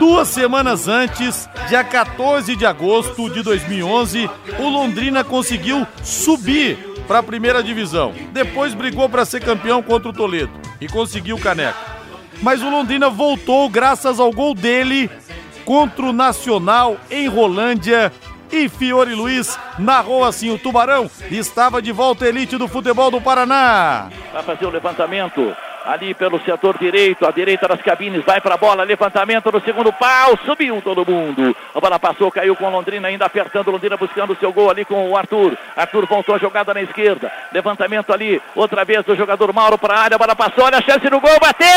Duas semanas antes, dia 14 de agosto de 2011, o Londrina conseguiu subir para a primeira divisão. Depois brigou para ser campeão contra o Toledo e conseguiu o caneco. Mas o Londrina voltou graças ao gol dele contra o Nacional em Rolândia e Fiore Luiz narrou assim: o Tubarão estava de volta à elite do futebol do Paraná. Vai fazer o levantamento ali pelo setor direito, à direita das cabines, vai para a bola, levantamento no segundo pau, subiu todo mundo. A bola passou, caiu com Londrina, ainda apertando Londrina, buscando o seu gol ali com o Arthur. Arthur voltou a jogada na esquerda, levantamento ali, outra vez o jogador Mauro para a área, a bola passou, olha a chance no gol, bateu!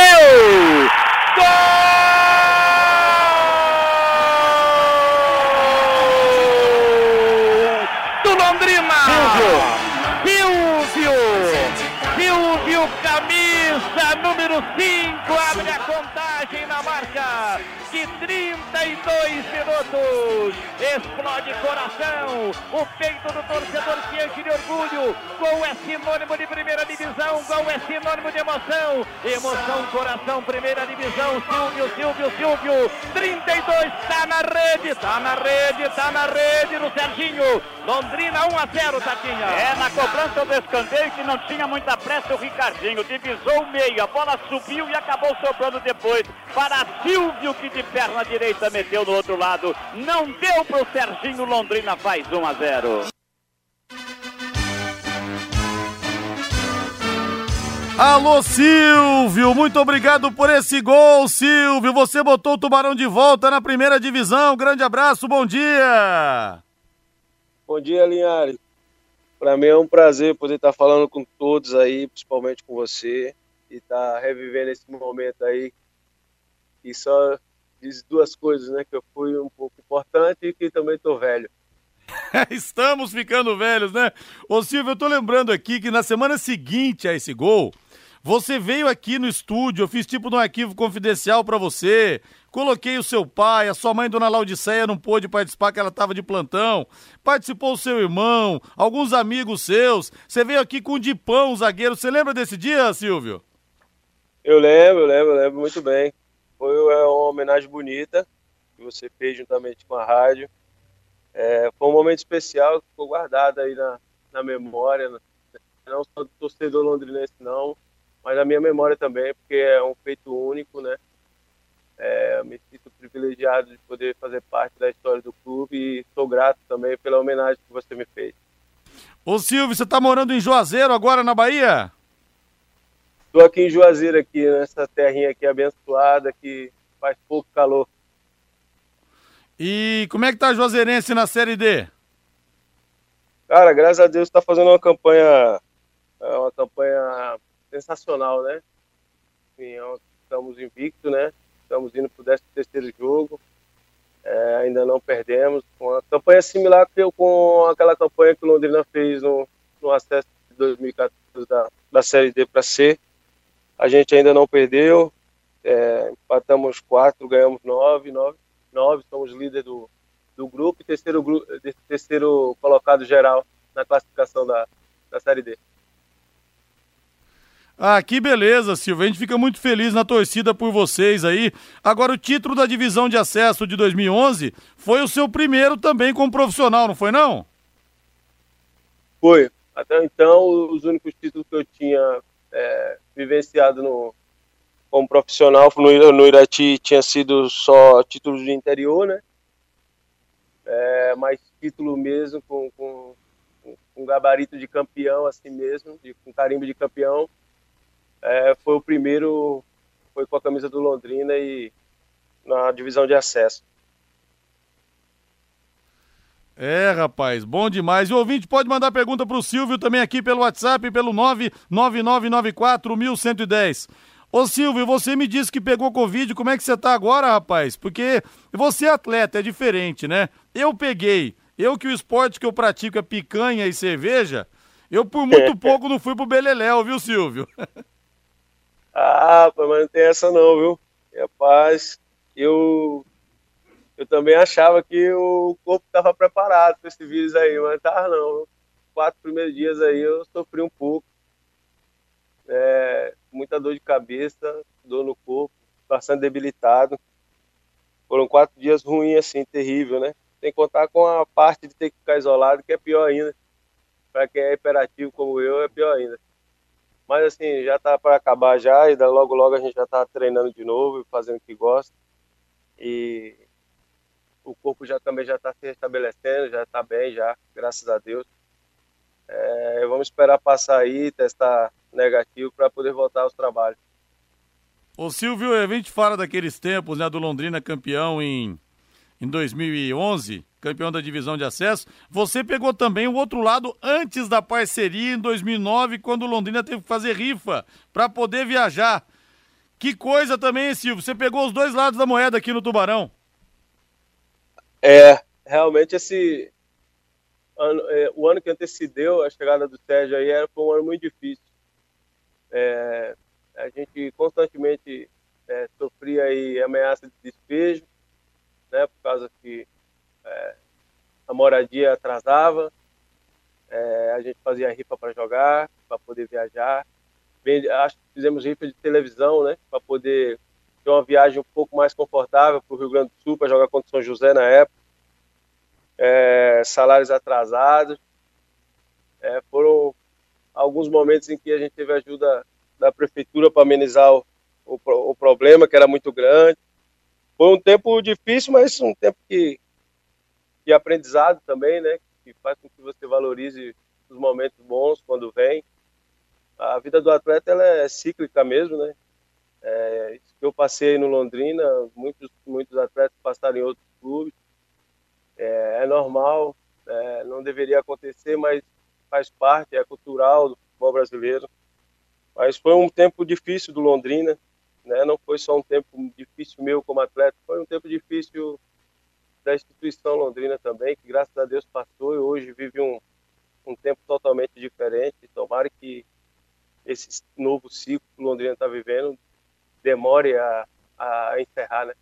Gol! Número 5, abre a contagem na marca de 32 minutos. Explode coração, o peito do torcedor se enche de orgulho. Gol é sinônimo de primeira divisão, gol é sinônimo de emoção. Emoção, coração, primeira divisão. Silvio, Silvio, Silvio. 32, tá na rede, tá na rede, tá na rede do Serginho. Londrina 1 a 0, Tatinha. É, na cobrança do escanteio que não tinha muita pressa o Ricardinho. Divisou o meio, a bola subiu e acabou sobrando depois para Silvio que de perna direita meteu no outro lado. Não deu para o Serginho, Londrina faz 1 a 0. Alô, Silvio, muito obrigado por esse gol, Silvio. Você botou o Tubarão de volta na primeira divisão. Grande abraço, bom dia. Bom dia, Linhares. Para mim é um prazer poder estar falando com todos aí, principalmente com você, e estar revivendo esse momento aí. E só diz duas coisas, né? Que eu fui um pouco importante e que também tô velho. Estamos ficando velhos, né? Ô Silvio, eu tô lembrando aqui que na semana seguinte a esse gol, você veio aqui no estúdio, eu fiz tipo de um arquivo confidencial para você, coloquei o seu pai, a sua mãe, Dona Laudiceia, não pôde participar, que ela tava de plantão, participou o seu irmão, alguns amigos seus, você veio aqui com o Dipão, o zagueiro, você lembra desse dia, Silvio? Eu lembro, eu lembro, eu lembro muito bem. Foi é, uma homenagem bonita que você fez juntamente com a rádio. É, foi um momento especial que ficou guardado aí na, na memória, não só do torcedor londrinense não, mas na minha memória também, porque é um feito único, né? É, me sinto privilegiado de poder fazer parte da história do clube e estou grato também pela homenagem que você me fez. Ô Silvio, você está morando em Juazeiro agora na Bahia? Estou aqui em Juazeiro, aqui, nessa terrinha aqui abençoada, que faz pouco calor. E como é que tá a Juazeirense na Série D? Cara, graças a Deus está fazendo uma campanha, é uma campanha sensacional, né? Enfim, é estamos invicto, né? Estamos indo para o 13 terceiro jogo. É, ainda não perdemos. Uma campanha similar que eu, com aquela campanha que o Londrina fez no, no acesso de 2014 da, da Série D para C. A gente ainda não perdeu. É, empatamos quatro, ganhamos nove, nove, nove. Somos líder do, do grupo e terceiro, terceiro colocado geral na classificação da, da Série D. Ah, que beleza, Silvio. A gente fica muito feliz na torcida por vocês aí. Agora, o título da divisão de acesso de 2011 foi o seu primeiro também como profissional, não foi não? Foi. Até então, os únicos títulos que eu tinha é, vivenciado no, como profissional no, no Irati tinha sido só títulos de interior, né? É, mas título mesmo com, com, com gabarito de campeão assim mesmo, de, com carimbo de campeão, é, foi o primeiro, foi com a camisa do Londrina e na divisão de acesso. É, rapaz, bom demais. E o ouvinte pode mandar pergunta para o Silvio também aqui pelo WhatsApp, pelo 99994-1110. Ô Silvio, você me disse que pegou Covid, como é que você tá agora, rapaz? Porque você é atleta, é diferente, né? Eu peguei. Eu que o esporte que eu pratico é picanha e cerveja, eu por muito pouco não fui pro Beleléu, viu, Silvio? ah, mas não tem essa não, viu? Rapaz, eu eu também achava que o corpo estava preparado para esse vírus aí, mas tá não. Quatro primeiros dias aí eu sofri um pouco. É, muita dor de cabeça, dor no corpo, bastante debilitado. foram quatro dias ruins, assim, terrível, né? Tem que contar com a parte de ter que ficar isolado, que é pior ainda. Para quem é hiperativo como eu, é pior ainda. Mas assim, já tá para acabar já, e logo logo a gente já tá treinando de novo, fazendo o que gosta. E o corpo já também já está se restabelecendo, já está bem já, graças a Deus. É, vamos esperar passar aí, testar negativo para poder voltar aos trabalhos. Ô Silvio, a gente fala daqueles tempos, né, do Londrina campeão em, em 2011, campeão da divisão de acesso. Você pegou também o outro lado antes da parceria em 2009, quando o Londrina teve que fazer rifa para poder viajar. Que coisa também, Silvio, você pegou os dois lados da moeda aqui no Tubarão. É, realmente esse ano, é, o ano que antecedeu a chegada do Sérgio aí era, foi um ano muito difícil. É, a gente constantemente é, sofria aí ameaça de despejo, né, por causa que é, a moradia atrasava, é, a gente fazia rifa para jogar, para poder viajar. Acho que fizemos rifa de televisão, né, para poder ter uma viagem um pouco mais confortável para o Rio Grande do Sul, para jogar contra o São José na época. É, salários atrasados. É, foram alguns momentos em que a gente teve ajuda da prefeitura para amenizar o, o, o, problema, que era muito grande. Foi um tempo difícil, mas um tempo que, de aprendizado também, né? Que faz com que você valorize os momentos bons quando vem. A vida do atleta ela é cíclica mesmo, né? É, eu passei no Londrina, muitos, muitos atletas passaram em outros clubes. É, é normal, é, não deveria acontecer, mas faz parte, é cultural do futebol brasileiro. Mas foi um tempo difícil do Londrina, né? Não foi só um tempo difícil meu como atleta, foi um tempo difícil da instituição Londrina também, que graças a Deus passou e hoje vive um, um tempo totalmente diferente. Tomara que esse novo ciclo que o Londrina está vivendo demore a, a encerrar, né?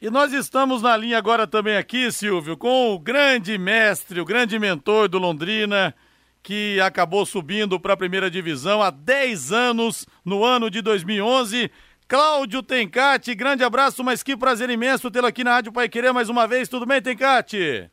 E nós estamos na linha agora também aqui, Silvio, com o grande mestre, o grande mentor do Londrina, que acabou subindo para a primeira divisão há 10 anos, no ano de 2011. Cláudio Tencati, grande abraço, mas que prazer imenso tê-lo aqui na Rádio Pai Querer mais uma vez. Tudo bem, Tencati?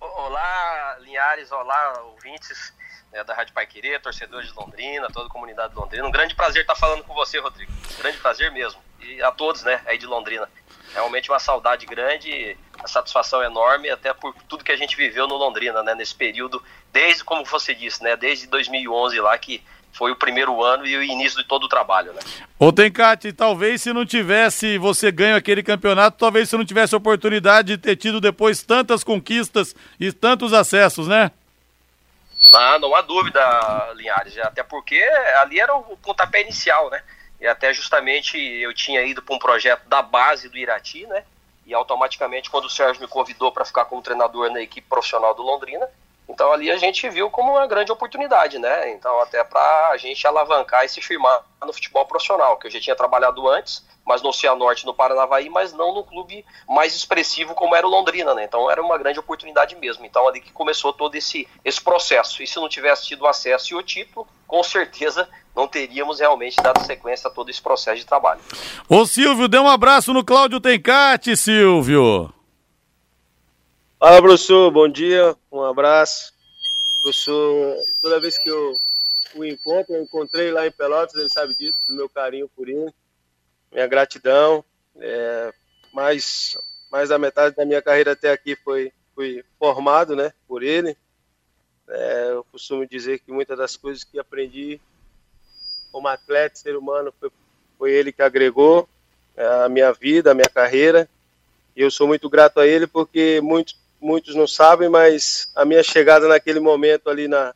Olá, Linhares, olá, ouvintes né, da Rádio Pai Querer, torcedores de Londrina, toda a comunidade de Londrina. Um grande prazer estar falando com você, Rodrigo. Grande prazer mesmo. E a todos, né, aí de Londrina. Realmente uma saudade grande, a satisfação enorme, até por tudo que a gente viveu no Londrina, né, nesse período, desde, como você disse, né, desde 2011 lá, que foi o primeiro ano e o início de todo o trabalho, né? Ô Tencate, talvez se não tivesse você ganho aquele campeonato, talvez você não tivesse a oportunidade de ter tido depois tantas conquistas e tantos acessos, né? Ah, não há dúvida, Linhares, até porque ali era o pontapé inicial, né? E até justamente eu tinha ido para um projeto da base do Irati, né? E automaticamente, quando o Sérgio me convidou para ficar como treinador na equipe profissional do Londrina, então ali a gente viu como uma grande oportunidade, né? Então até para a gente alavancar e se firmar no futebol profissional, que eu já tinha trabalhado antes, mas no Cianorte, no Paranavaí, mas não no clube mais expressivo como era o Londrina, né? Então era uma grande oportunidade mesmo. Então ali que começou todo esse, esse processo. E se não tivesse tido acesso e o título, com certeza não teríamos realmente dado sequência a todo esse processo de trabalho. Ô Silvio, dê um abraço no Cláudio Tencate, Silvio. Fala, professor, bom dia, um abraço. Professor, toda vez que eu o encontro, eu encontrei lá em Pelotas, ele sabe disso, do meu carinho por ele, minha gratidão. É, mais, mais da metade da minha carreira até aqui foi, foi formado né, por ele. É, eu costumo dizer que muitas das coisas que aprendi como atleta, ser humano, foi, foi ele que agregou é, a minha vida, a minha carreira. E eu sou muito grato a ele porque muitos, muitos não sabem, mas a minha chegada naquele momento ali na,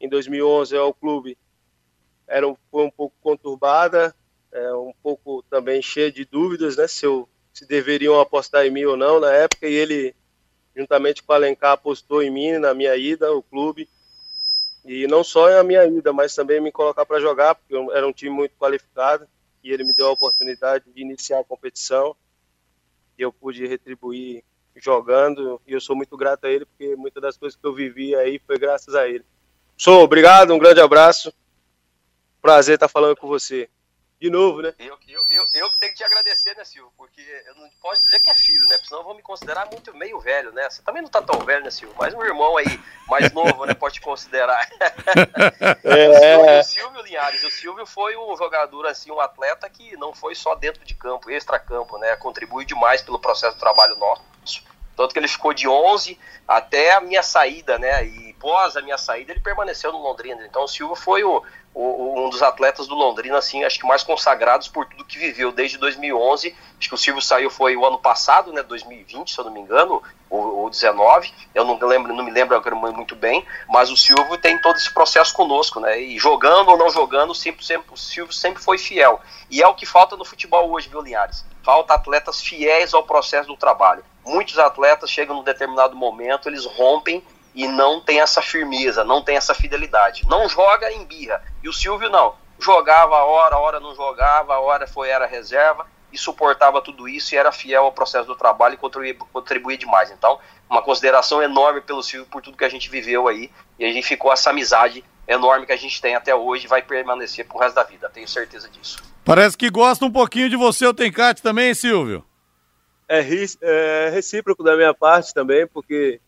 em 2011 ao clube era um, foi um pouco conturbada, é, um pouco também cheia de dúvidas, né, se, eu, se deveriam apostar em mim ou não na época, e ele, juntamente com o Alencar, apostou em mim na minha ida ao clube, e não só na minha ida, mas também me colocar para jogar, porque era um time muito qualificado e ele me deu a oportunidade de iniciar a competição e eu pude retribuir jogando e eu sou muito grato a ele porque muitas das coisas que eu vivi aí foi graças a ele. Sou obrigado, um grande abraço. Prazer estar falando com você. De novo, né? Eu, eu, eu, eu que tenho que te agradecer, né, Silvio? Porque eu não posso dizer que é filho, né? Porque senão vão me considerar muito meio velho, né? Você também não tá tão velho, né, Silvio? Mas um irmão aí, mais novo, né? Pode te considerar. É. o Silvio Linhares, o Silvio foi um jogador, assim, um atleta que não foi só dentro de campo, extra-campo, né? Contribui demais pelo processo de trabalho nosso. Tanto que ele ficou de 11 até a minha saída, né? E pós a minha saída, ele permaneceu no Londrina. Então o Silva foi o, o, um dos atletas do Londrina, assim, acho que mais consagrados por tudo que viveu desde 2011. Acho que o Silvio saiu foi o ano passado, né? 2020, se eu não me engano, ou, ou 19. Eu não lembro, não me lembro muito bem. Mas o Silvio tem todo esse processo conosco, né? E jogando ou não jogando, sempre, sempre, o Silvio sempre foi fiel. E é o que falta no futebol hoje, viu, Linhares? Falta atletas fiéis ao processo do trabalho. Muitos atletas chegam num determinado momento, eles rompem e não tem essa firmeza, não tem essa fidelidade. Não joga em birra. E o Silvio não. Jogava a hora, a hora não jogava, a hora foi era reserva e suportava tudo isso e era fiel ao processo do trabalho e contribuía, contribuía demais. Então, uma consideração enorme pelo Silvio por tudo que a gente viveu aí e a gente ficou essa amizade enorme que a gente tem até hoje e vai permanecer pro resto da vida, tenho certeza disso. Parece que gosta um pouquinho de você, o Tencate também, Silvio? É, é recíproco da minha parte também, porque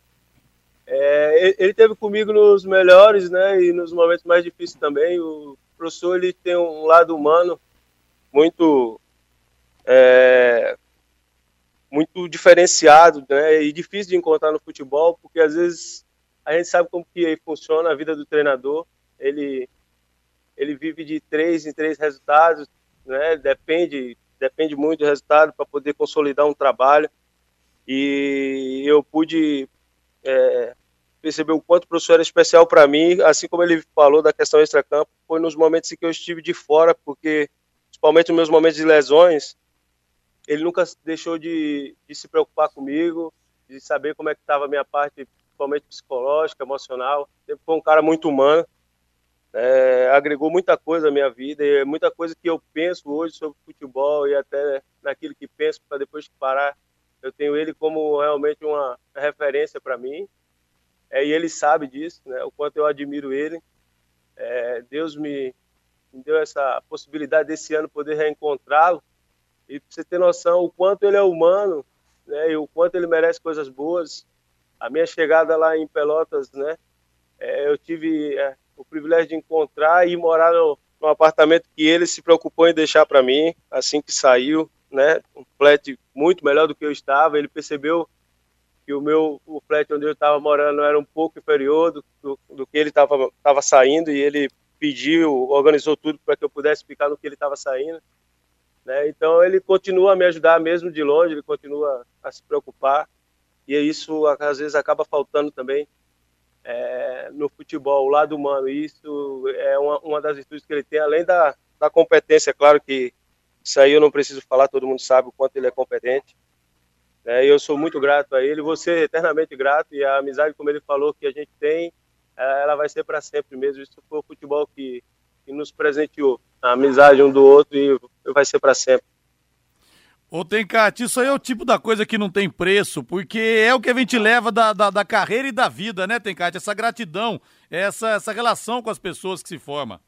é, ele teve comigo nos melhores, né, e nos momentos mais difíceis também. O professor ele tem um lado humano muito é, muito diferenciado, né, e difícil de encontrar no futebol, porque às vezes a gente sabe como que funciona a vida do treinador. Ele ele vive de três em três resultados, né? Depende depende muito do resultado para poder consolidar um trabalho. E eu pude é, perceber o quanto o professor era especial para mim, assim como ele falou da questão extra-campo, foi nos momentos em que eu estive de fora, porque, principalmente nos meus momentos de lesões, ele nunca deixou de, de se preocupar comigo, de saber como é que estava a minha parte, principalmente psicológica, emocional. Sempre foi um cara muito humano, é, agregou muita coisa à minha vida, e muita coisa que eu penso hoje sobre futebol e até naquilo que penso para depois parar, eu tenho ele como realmente uma referência para mim. É, e ele sabe disso, né, o quanto eu admiro ele. É, Deus me, me, deu essa possibilidade desse ano poder reencontrá-lo. E para você ter noção o quanto ele é humano, né, e o quanto ele merece coisas boas. A minha chegada lá em Pelotas, né, é, eu tive é, o privilégio de encontrar e morar no, no apartamento que ele se preocupou em deixar para mim assim que saiu, né, um flat muito melhor do que eu estava. Ele percebeu que o meu o flat onde eu estava morando era um pouco inferior do, do, do que ele estava tava saindo e ele pediu, organizou tudo para que eu pudesse ficar no que ele estava saindo. Né? Então ele continua a me ajudar mesmo de longe, ele continua a se preocupar e isso às vezes acaba faltando também é, no futebol, o lado humano. Isso é uma, uma das virtudes que ele tem, além da, da competência, claro que isso aí eu não preciso falar, todo mundo sabe o quanto ele é competente. É, eu sou muito grato a ele, você eternamente grato e a amizade, como ele falou, que a gente tem, é, ela vai ser para sempre mesmo. Isso foi o futebol que, que nos presenteou, a amizade um do outro e vai ser para sempre. Ô, Tencate, isso aí é o tipo da coisa que não tem preço, porque é o que a gente leva da, da, da carreira e da vida, né, Tencate? Essa gratidão, essa, essa relação com as pessoas que se forma.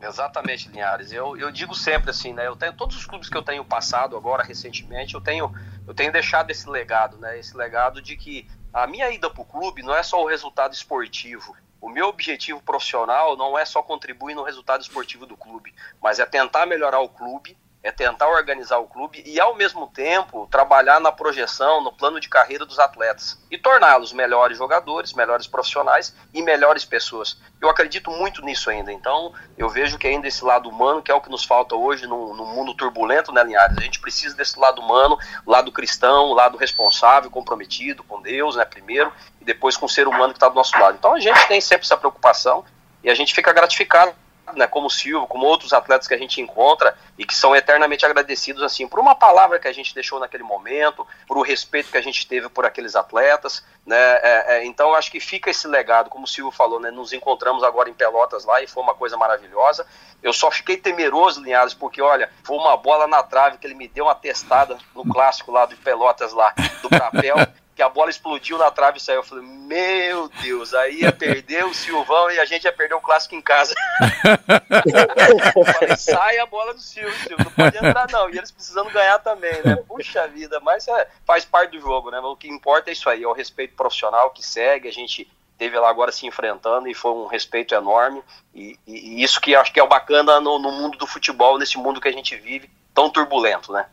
Exatamente, Linhares. Eu, eu digo sempre assim, né? Eu tenho todos os clubes que eu tenho passado agora recentemente, eu tenho eu tenho deixado esse legado, né? Esse legado de que a minha ida para o clube não é só o resultado esportivo. O meu objetivo profissional não é só contribuir no resultado esportivo do clube, mas é tentar melhorar o clube é tentar organizar o clube e, ao mesmo tempo, trabalhar na projeção, no plano de carreira dos atletas e torná-los melhores jogadores, melhores profissionais e melhores pessoas. Eu acredito muito nisso ainda. Então, eu vejo que ainda esse lado humano, que é o que nos falta hoje no, no mundo turbulento, né, Linhares? A gente precisa desse lado humano, lado cristão, lado responsável, comprometido com Deus, né, primeiro, e depois com o ser humano que está do nosso lado. Então, a gente tem sempre essa preocupação e a gente fica gratificado né, como o Silvio, como outros atletas que a gente encontra e que são eternamente agradecidos assim por uma palavra que a gente deixou naquele momento, por o respeito que a gente teve por aqueles atletas, né? É, é, então acho que fica esse legado, como o Silvio falou, né? Nos encontramos agora em Pelotas lá e foi uma coisa maravilhosa. Eu só fiquei temeroso, Linhares, porque olha, foi uma bola na trave que ele me deu uma testada no clássico lá do Pelotas lá, do papel. que a bola explodiu na trave e saiu. Eu falei, meu Deus, aí ia perder o Silvão e a gente ia perder o clássico em casa. eu falei, sai a bola do Silvio, Silvio, não pode entrar não. E eles precisando ganhar também, né? Puxa vida, mas é, faz parte do jogo, né? O que importa é isso aí, é o respeito profissional que segue, a gente teve lá agora se enfrentando e foi um respeito enorme. E, e, e isso que acho que é o bacana no, no mundo do futebol, nesse mundo que a gente vive, tão turbulento, né?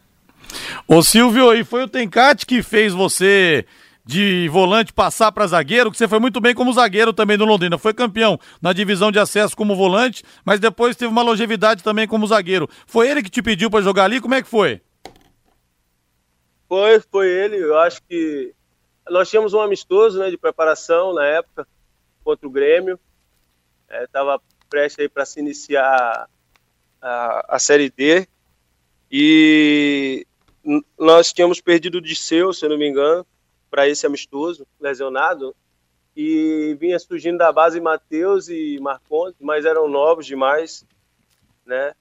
Ô Silvio, e foi o Tencate que fez você de volante passar para zagueiro, que você foi muito bem como zagueiro também no Londrina. Foi campeão na divisão de acesso como volante, mas depois teve uma longevidade também como zagueiro. Foi ele que te pediu para jogar ali? Como é que foi? Foi, foi ele. Eu acho que nós tínhamos um amistoso né, de preparação na época contra o Grêmio. Estava é, prestes para se iniciar a, a Série D. E nós tínhamos perdido o Disseu, se não me engano, para esse amistoso, lesionado. E vinha surgindo da base Matheus e Marcondes, mas eram novos demais, né?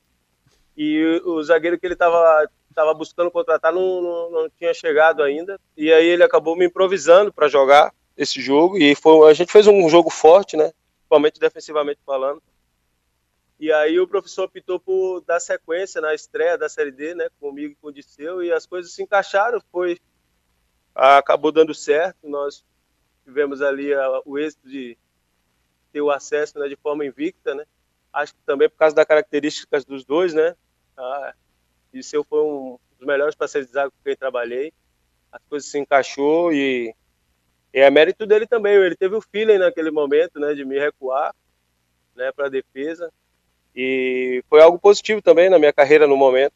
E o zagueiro que ele estava tava buscando contratar não, não, não, tinha chegado ainda. E aí ele acabou me improvisando para jogar esse jogo. E foi, a gente fez um jogo forte, né? Principalmente defensivamente falando. E aí o professor optou por dar sequência na estreia da Série D, né, comigo e com o Disseu, e as coisas se encaixaram, foi acabou dando certo, nós tivemos ali a, o êxito de ter o acesso né, de forma invicta, né? Acho que também por causa das características dos dois, né? Ah, Disseu foi um dos melhores parceiros de zaga com quem trabalhei. As coisas se encaixou e, e é mérito dele também. Ele teve o feeling naquele momento, né, de me recuar, né, para a defesa e foi algo positivo também na minha carreira no momento.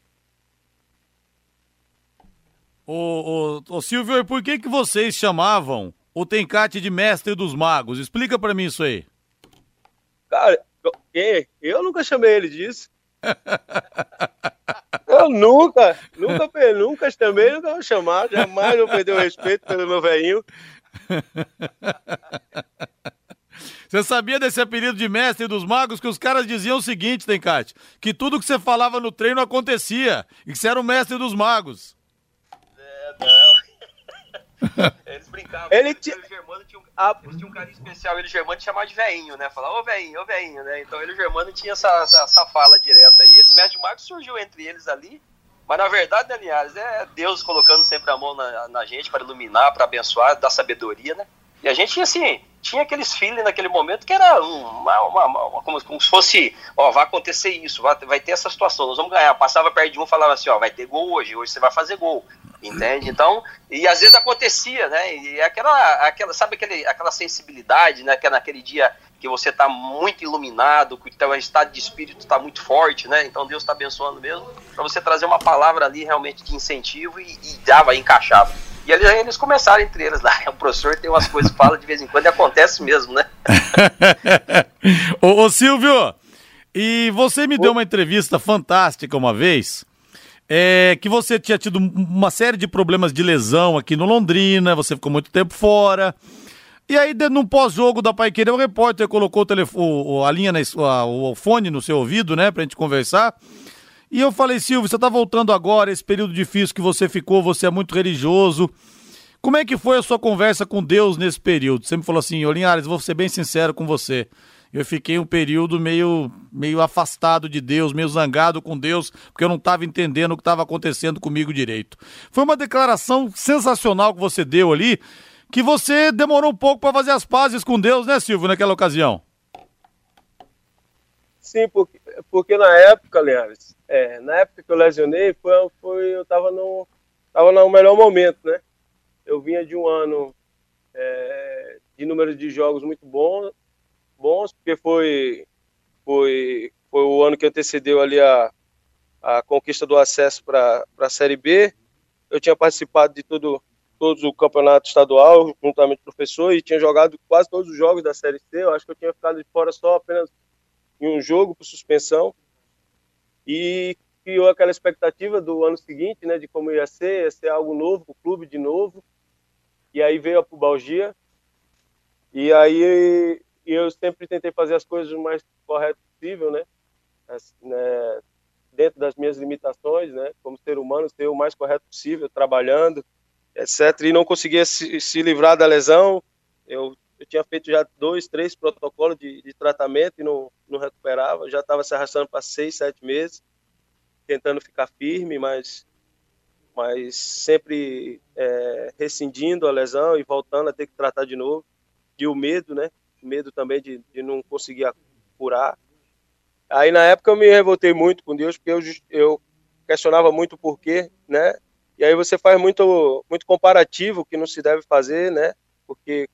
Ô, ô, ô Silvio, e por que que vocês chamavam o Tencate de mestre dos magos? Explica para mim isso aí. Cara, eu, eu nunca chamei ele disso. eu nunca, nunca, nunca também nunca vou chamar, jamais vou perder o respeito pelo meu velhinho. Você sabia desse apelido de mestre dos magos? Que os caras diziam o seguinte, Tencate, que tudo que você falava no treino acontecia e que você era o mestre dos magos. É, não. Eles brincavam. Ele, t... ele Germano tinha um, ah. eles tinham um carinho especial. Ele e o Germano chamava de veinho, né? Falava, ô veinho, ô veinho, né? Então ele e o Germano tinha essa, essa, essa fala direta aí. Esse mestre de magos surgiu entre eles ali. Mas na verdade, né, Linhares, é Deus colocando sempre a mão na, na gente para iluminar, para abençoar, dar sabedoria, né? E a gente, assim, tinha aqueles feeling naquele momento que era uma, uma, uma, como, como, se fosse, ó, vai acontecer isso, vai, vai, ter essa situação, nós vamos ganhar. Passava perto de um falava assim, ó, vai ter gol hoje, hoje você vai fazer gol. Entende? Então, e às vezes acontecia, né? E aquela, aquela sabe aquele, aquela sensibilidade, né? Que é naquele dia que você está muito iluminado, que o teu estado de espírito está muito forte, né? Então Deus está abençoando mesmo, para você trazer uma palavra ali realmente de incentivo e, e dava, encaixava. E ali eles começaram entre eles lá. O professor tem umas coisas que fala de vez em quando e acontece mesmo, né? ô, ô, Silvio, e você me deu uma entrevista fantástica uma vez. É, que você tinha tido uma série de problemas de lesão aqui no Londrina, você ficou muito tempo fora. E aí, no pós-jogo da Pai Querer, o repórter colocou o, telefone, a linha, na, o fone no seu ouvido, né, pra gente conversar. E eu falei, Silvio, você está voltando agora, esse período difícil que você ficou, você é muito religioso. Como é que foi a sua conversa com Deus nesse período? Você me falou assim, Olinhares, vou ser bem sincero com você. Eu fiquei um período meio, meio afastado de Deus, meio zangado com Deus, porque eu não estava entendendo o que estava acontecendo comigo direito. Foi uma declaração sensacional que você deu ali, que você demorou um pouco para fazer as pazes com Deus, né, Silvio, naquela ocasião? Sim, porque, porque na época, Leandro, é, na época que eu lesionei, foi, foi, eu estava no, tava no melhor momento, né? Eu vinha de um ano é, de número de jogos muito bom, bons, porque foi, foi, foi o ano que antecedeu ali a, a conquista do acesso para a Série B. Eu tinha participado de todo, todos o campeonato estadual, juntamente com o professor, e tinha jogado quase todos os jogos da Série C. Eu acho que eu tinha ficado de fora só apenas em um jogo por suspensão e criou aquela expectativa do ano seguinte, né, de como ia ser, ia ser algo novo, o clube de novo. E aí veio a pubalgia. E aí eu sempre tentei fazer as coisas o mais correto possível, né? Né? Dentro das minhas limitações, né? Como ser humano, ser o mais correto possível, trabalhando, etc. E não conseguia se, se livrar da lesão. Eu, eu, tinha feito já dois, três protocolos de, de tratamento e não, não recuperava. Já estava se arrastando para seis, sete meses, tentando ficar firme, mas, mas sempre é, rescindindo a lesão e voltando a ter que tratar de novo. E o medo, né? Medo também de, de não conseguir curar. Aí na época eu me revoltei muito com Deus, porque eu, eu questionava muito o porquê, né? E aí você faz muito, muito comparativo que não se deve fazer, né? Porque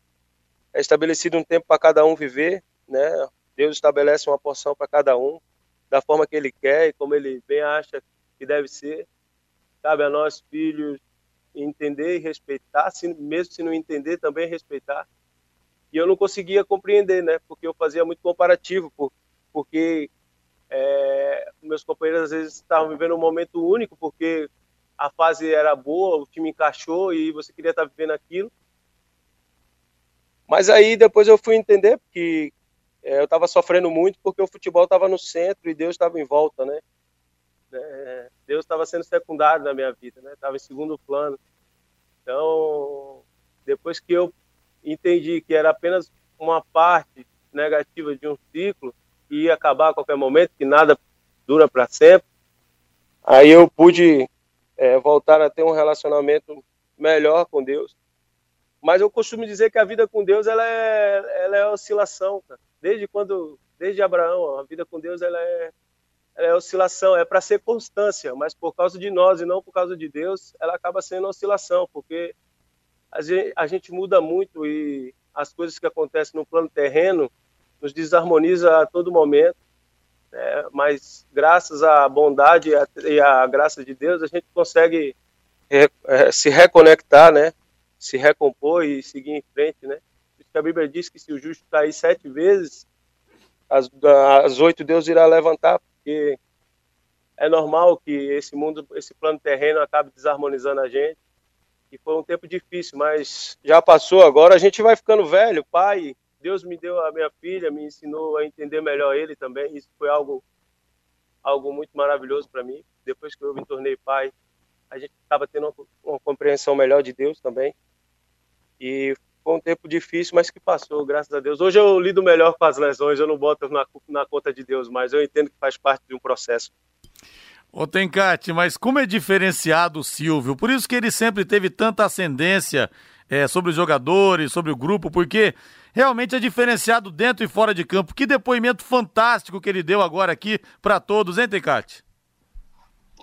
é estabelecido um tempo para cada um viver, né? Deus estabelece uma porção para cada um, da forma que Ele quer e como Ele bem acha que deve ser. Cabe a nós, filhos, entender e respeitar, se, mesmo se não entender, também respeitar. E eu não conseguia compreender, né? Porque eu fazia muito comparativo, porque é, meus companheiros às vezes estavam vivendo um momento único, porque a fase era boa, o time encaixou e você queria estar vivendo aquilo. Mas aí depois eu fui entender que é, eu estava sofrendo muito porque o futebol estava no centro e Deus estava em volta, né? É, Deus estava sendo secundário na minha vida, né? Estava em segundo plano. Então, depois que eu entendi que era apenas uma parte negativa de um ciclo e ia acabar a qualquer momento, que nada dura para sempre, aí eu pude é, voltar a ter um relacionamento melhor com Deus. Mas eu costumo dizer que a vida com Deus ela é, ela é oscilação, cara. Desde quando, desde Abraão, a vida com Deus ela é, ela é oscilação, é para ser constância, mas por causa de nós e não por causa de Deus, ela acaba sendo oscilação, porque a gente, a gente muda muito e as coisas que acontecem no plano terreno nos desarmoniza a todo momento né? mas graças à bondade e à graça de Deus a gente consegue é, se reconectar, né? Se recompor e seguir em frente, né? Porque a Bíblia diz que se o justo cair sete vezes, as, as oito Deus irá levantar, porque é normal que esse mundo, esse plano terreno acabe desarmonizando a gente. E foi um tempo difícil, mas já passou agora. A gente vai ficando velho, pai, Deus me deu a minha filha, me ensinou a entender melhor ele também. Isso foi algo algo muito maravilhoso para mim. Depois que eu me tornei pai, a gente estava tendo uma, uma, compreensão melhor de Deus também. E foi um tempo difícil, mas que passou, graças a Deus. Hoje eu lido melhor com as lesões, eu não boto na, na conta de Deus, mas eu entendo que faz parte de um processo. Ô Tencate, mas como é diferenciado o Silvio? Por isso que ele sempre teve tanta ascendência é, sobre os jogadores, sobre o grupo, porque realmente é diferenciado dentro e fora de campo. Que depoimento fantástico que ele deu agora aqui para todos, hein, Tecate?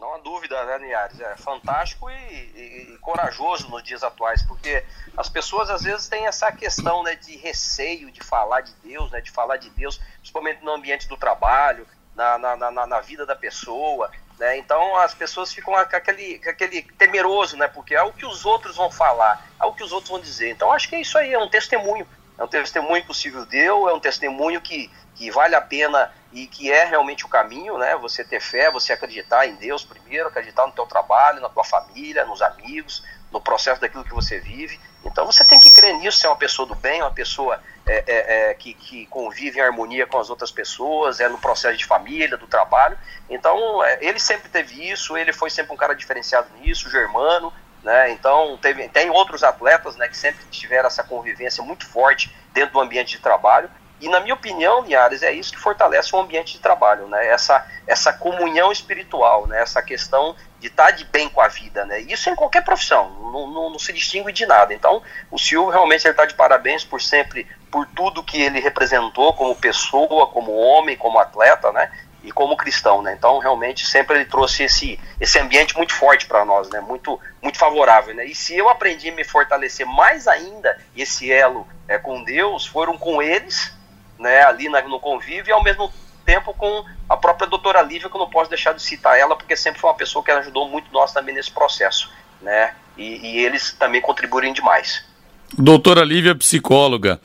Não há dúvida, né, Linhares? É fantástico e, e, e, corajoso nos dias atuais, porque as pessoas às vezes têm essa questão né, de receio de falar de Deus, né, de falar de Deus, principalmente no ambiente do trabalho, na, na, na, na vida da pessoa. Né? Então as pessoas ficam com aquele, com aquele temeroso, né? porque é o que os outros vão falar, é o que os outros vão dizer. Então acho que é isso aí, é um testemunho. É um testemunho que o Silvio deu, é um testemunho que, que vale a pena e que é realmente o caminho, né? Você ter fé, você acreditar em Deus primeiro, acreditar no teu trabalho, na tua família, nos amigos, no processo daquilo que você vive. Então você tem que crer nisso, ser uma pessoa do bem, uma pessoa é, é, é, que, que convive em harmonia com as outras pessoas, é no processo de família, do trabalho. Então é, ele sempre teve isso, ele foi sempre um cara diferenciado nisso, germano. Né? Então teve, tem outros atletas né, que sempre tiveram essa convivência muito forte dentro do ambiente de trabalho. E na minha opinião, Linhares, é isso que fortalece o ambiente de trabalho, né? Essa, essa comunhão espiritual, né? Essa questão de estar de bem com a vida, né? Isso em qualquer profissão, não, não, não se distingue de nada. Então, o Silvio realmente está de parabéns por sempre, por tudo que ele representou como pessoa, como homem, como atleta, né? E como cristão, né? Então, realmente, sempre ele trouxe esse, esse ambiente muito forte para nós, né? Muito, muito favorável, né? E se eu aprendi a me fortalecer mais ainda, esse elo é, com Deus, foram com eles, né, ali na, no convívio e ao mesmo tempo com a própria doutora Lívia, que eu não posso deixar de citar ela, porque sempre foi uma pessoa que ajudou muito nós também nesse processo, né, e, e eles também contribuem demais. Doutora Lívia, psicóloga.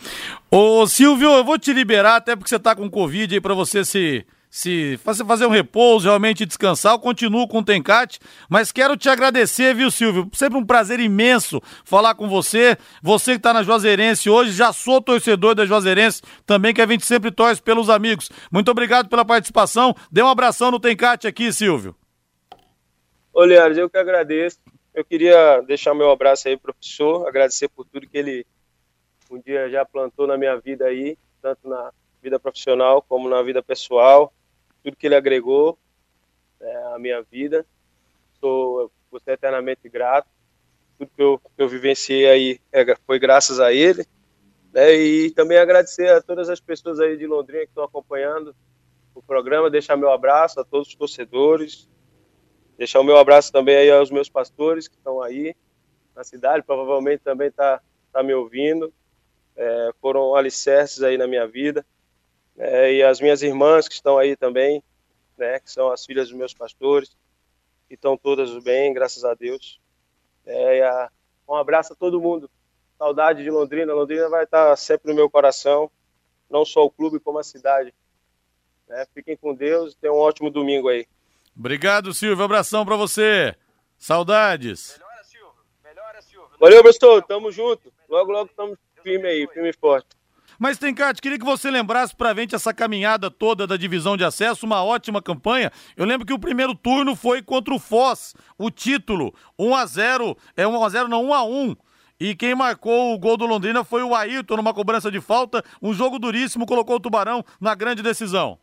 Ô Silvio, eu vou te liberar, até porque você está com Covid aí, para você se se fazer um repouso, realmente descansar, eu continuo com o Tencate, mas quero te agradecer, viu, Silvio? Sempre um prazer imenso falar com você. Você que está na Juazeirense hoje, já sou torcedor da Juazeirense também, que a gente sempre torce pelos amigos. Muito obrigado pela participação. Dê um abração no Tencate aqui, Silvio. Leandro, eu que agradeço. eu queria deixar meu abraço aí, professor, agradecer por tudo que ele um dia já plantou na minha vida aí, tanto na vida profissional como na vida pessoal, tudo que ele agregou é, à minha vida. Sou você eternamente grato. Tudo que eu, que eu vivenciei aí é, foi graças a ele. Né? E também agradecer a todas as pessoas aí de Londrina que estão acompanhando o programa, deixar meu abraço a todos os torcedores, deixar o meu abraço também aí aos meus pastores que estão aí na cidade, provavelmente também tá, tá me ouvindo, é, foram alicerces aí na minha vida, é, e as minhas irmãs que estão aí também, né, que são as filhas dos meus pastores, que estão todas bem, graças a Deus. É, a, um abraço a todo mundo. Saudade de Londrina. Londrina vai estar sempre no meu coração, não só o clube, como a cidade. É, fiquem com Deus e tenham um ótimo domingo aí. Obrigado, Silvio. Abração para você. Saudades. Melhora, Silvio. Melhora, Silvio. Valeu, professor. Tamo junto. Logo, logo estamos firme aí, firme e forte. Mas, Tencate, queria que você lembrasse pra gente essa caminhada toda da divisão de acesso, uma ótima campanha. Eu lembro que o primeiro turno foi contra o Foz, o título, 1 a 0 é 1 a 0 não, 1 a 1 e quem marcou o gol do Londrina foi o Ayrton numa cobrança de falta, um jogo duríssimo, colocou o Tubarão na grande decisão.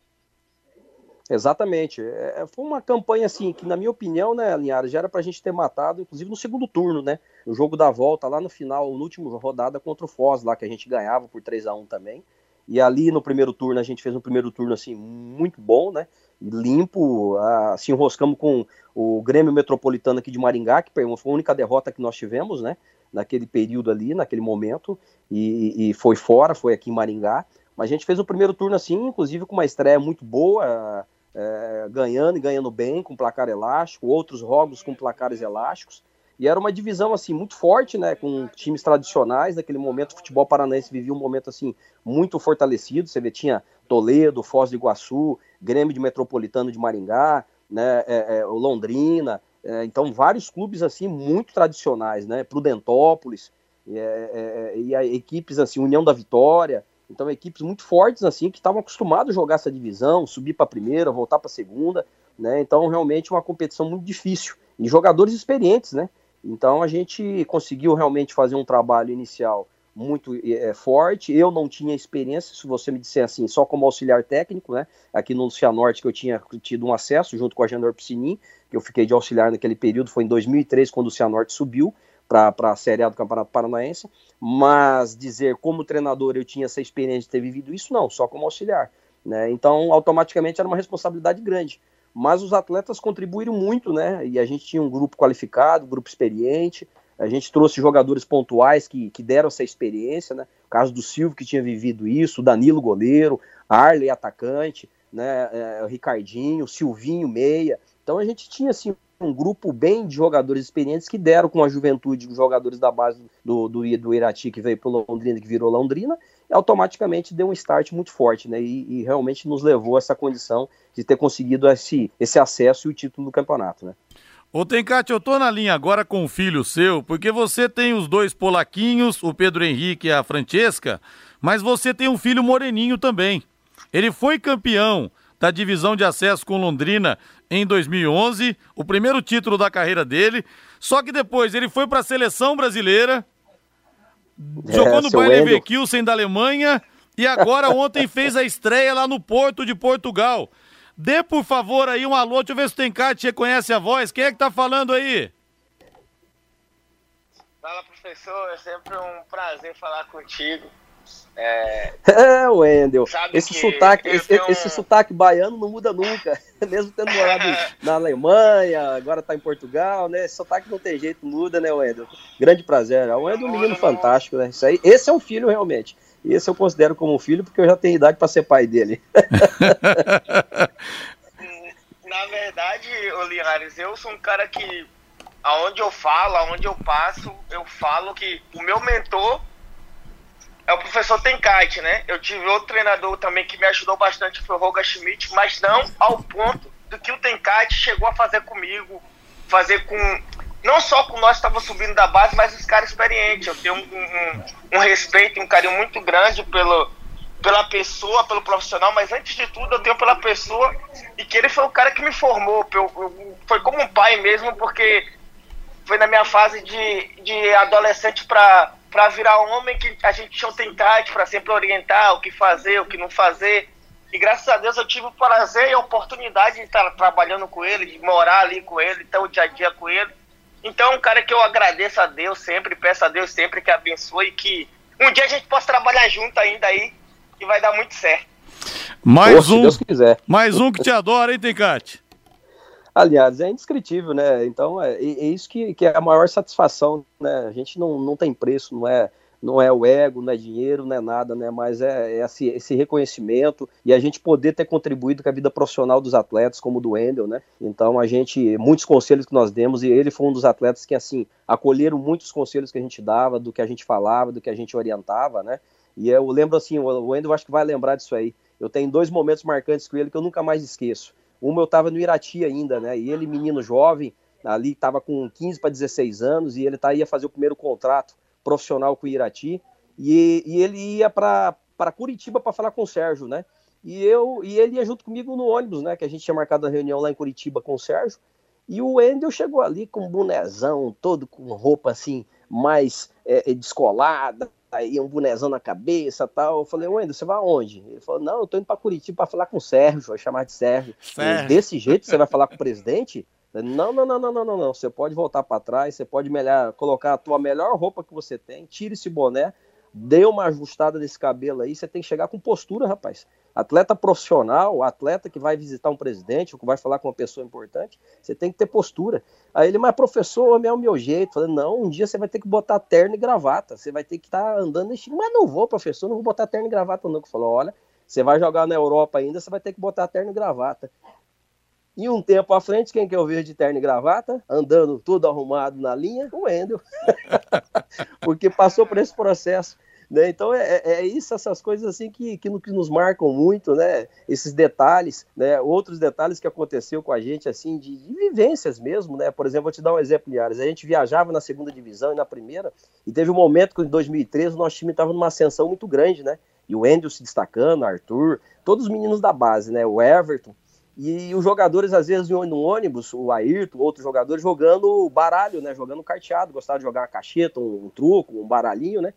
Exatamente. É, foi uma campanha assim que, na minha opinião, né, Linhares, já era pra gente ter matado, inclusive no segundo turno, né? No jogo da volta, lá no final, no último rodada contra o Foz, lá que a gente ganhava por 3 a 1 também. E ali no primeiro turno, a gente fez um primeiro turno assim muito bom, né? Limpo, assim, enroscamos com o Grêmio Metropolitano aqui de Maringá, que foi a única derrota que nós tivemos, né? Naquele período ali, naquele momento, e, e foi fora, foi aqui em Maringá. Mas a gente fez o primeiro turno assim, inclusive com uma estreia muito boa, é, ganhando e ganhando bem, com placar elástico, outros jogos com placares elásticos. E era uma divisão assim muito forte, né, com times tradicionais. Naquele momento, o futebol paranaense vivia um momento assim muito fortalecido. Você vê, tinha Toledo, Foz do Iguaçu, Grêmio de Metropolitano de Maringá, né, é, é, Londrina. É, então, vários clubes assim muito tradicionais, né, Prudentópolis é, é, e a, equipes assim, União da Vitória. Então, equipes muito fortes, assim, que estavam acostumados a jogar essa divisão, subir para a primeira, voltar para a segunda, né? Então, realmente, uma competição muito difícil. E jogadores experientes, né? Então, a gente conseguiu realmente fazer um trabalho inicial muito é, forte. Eu não tinha experiência, se você me disser assim, só como auxiliar técnico, né? Aqui no Cianorte, que eu tinha tido um acesso junto com a Jandor Piscinin, que eu fiquei de auxiliar naquele período, foi em 2003, quando o Cianorte subiu para a Série A do Campeonato Paranaense, mas dizer como treinador eu tinha essa experiência de ter vivido isso, não, só como auxiliar. Né? Então, automaticamente era uma responsabilidade grande. Mas os atletas contribuíram muito, né? E a gente tinha um grupo qualificado, um grupo experiente, a gente trouxe jogadores pontuais que, que deram essa experiência, né? O caso do Silvio, que tinha vivido isso, Danilo, goleiro, Arley, atacante, né? É, Ricardinho, Silvinho, meia. Então a gente tinha, assim, um grupo bem de jogadores experientes que deram com a juventude os jogadores da base do, do, do Irati que veio para Londrina, que virou Londrina, automaticamente deu um start muito forte, né? E, e, realmente nos levou a essa condição de ter conseguido esse, esse acesso e o título do campeonato, né? Ô Tencate, eu tô na linha agora com o filho seu, porque você tem os dois polaquinhos, o Pedro Henrique e a Francesca, mas você tem um filho moreninho também. Ele foi campeão da divisão de acesso com Londrina em 2011, o primeiro título da carreira dele. Só que depois ele foi para a seleção brasileira, é, jogou no Bayern Leverkusen da Alemanha e agora ontem fez a estreia lá no Porto de Portugal. Dê, por favor, aí um alô, deixa eu ver se o Tencate reconhece a voz. Quem é que tá falando aí? Fala, professor. É sempre um prazer falar contigo. É, é Wendel. Esse sotaque, esse, um... esse, sotaque baiano não muda nunca. Mesmo tendo morado na Alemanha, agora tá em Portugal, né? Esse sotaque não tem jeito, muda, né, Wendel? Grande prazer. O Wendel é um menino fantástico, né? Isso aí, esse é um filho realmente. Esse eu considero como um filho porque eu já tenho idade para ser pai dele. na verdade, Linhares, eu sou um cara que aonde eu falo, aonde eu passo, eu falo que o meu mentor é professor Tenkate, né? Eu tive outro treinador também que me ajudou bastante, foi o Roga Schmidt, mas não ao ponto do que o Tenkate chegou a fazer comigo, fazer com. Não só com nós que estávamos subindo da base, mas os caras experientes. Eu tenho um, um, um respeito e um carinho muito grande pelo, pela pessoa, pelo profissional, mas antes de tudo eu tenho pela pessoa e que ele foi o cara que me formou. Eu, eu, foi como um pai mesmo, porque foi na minha fase de, de adolescente para para virar homem que a gente tinha um tentate para sempre orientar o que fazer, o que não fazer. E graças a Deus eu tive o prazer e a oportunidade de estar trabalhando com ele, de morar ali com ele, ter o dia a dia com ele. Então é um cara que eu agradeço a Deus sempre, peço a Deus sempre que abençoe e que um dia a gente possa trabalhar junto ainda aí e vai dar muito certo. Mais um, mais um que te adora, hein, Tencate? Aliás, é indescritível, né? Então é, é isso que, que, é a maior satisfação, né? A gente não, não tem preço, não é não é o ego, não é dinheiro, não é nada, né? Mas é, é esse, esse, reconhecimento e a gente poder ter contribuído com a vida profissional dos atletas, como o do Wendel, né? Então a gente, muitos conselhos que nós demos, e ele foi um dos atletas que, assim, acolheram muitos conselhos que a gente dava, do que a gente falava, do que a gente orientava, né? E eu lembro assim, o Wendel acho que vai lembrar disso aí. Eu tenho dois momentos marcantes com ele que eu nunca mais esqueço. Uma eu estava no Irati ainda, né? E ele, menino jovem, ali estava com 15 para 16 anos, e ele tá, ia fazer o primeiro contrato profissional com o Irati. E, e ele ia para Curitiba para falar com o Sérgio, né? E eu e ele ia junto comigo no ônibus, né? Que a gente tinha marcado a reunião lá em Curitiba com o Sérgio. E o Wendel chegou ali com um bonezão, todo com roupa assim, mais é, descolada, aí um bonezão na cabeça tal. Eu falei, Wendel, você vai aonde? Ele falou, não, eu tô indo para Curitiba para falar com o Sérgio, vai chamar de Sérgio. Sérgio. Desse jeito você vai falar com o presidente? Não, não, não, não, não, não, não. Você pode voltar para trás, você pode melhor, colocar a tua melhor roupa que você tem, tire esse boné, dê uma ajustada nesse cabelo aí, você tem que chegar com postura, rapaz. Atleta profissional, atleta que vai visitar um presidente ou que vai falar com uma pessoa importante, você tem que ter postura. Aí ele, mas professor, é o meu jeito. Falei, não, um dia você vai ter que botar terno e gravata, você vai ter que estar tá andando nesse mas não vou, professor, não vou botar terno e gravata não. Falou, olha, você vai jogar na Europa ainda, você vai ter que botar terno e gravata. E um tempo à frente, quem que eu vejo de terno e gravata, andando tudo arrumado na linha? O Wendel. Porque passou por esse processo. Né? Então é, é, é, isso, essas coisas assim que, que, que, nos marcam muito, né? Esses detalhes, né? Outros detalhes que aconteceu com a gente, assim, de, de vivências mesmo, né? Por exemplo, vou te dar um exemplo, Liares. A gente viajava na segunda divisão e na primeira, e teve um momento que em 2013 o nosso time estava numa ascensão muito grande, né? E o Endel se destacando, Arthur, todos os meninos da base, né? O Everton. E os jogadores, às vezes, no ônibus, o Ayrton, outros jogadores, jogando baralho, né? Jogando carteado, gostava de jogar uma cacheta, um, um truco, um baralhinho, né?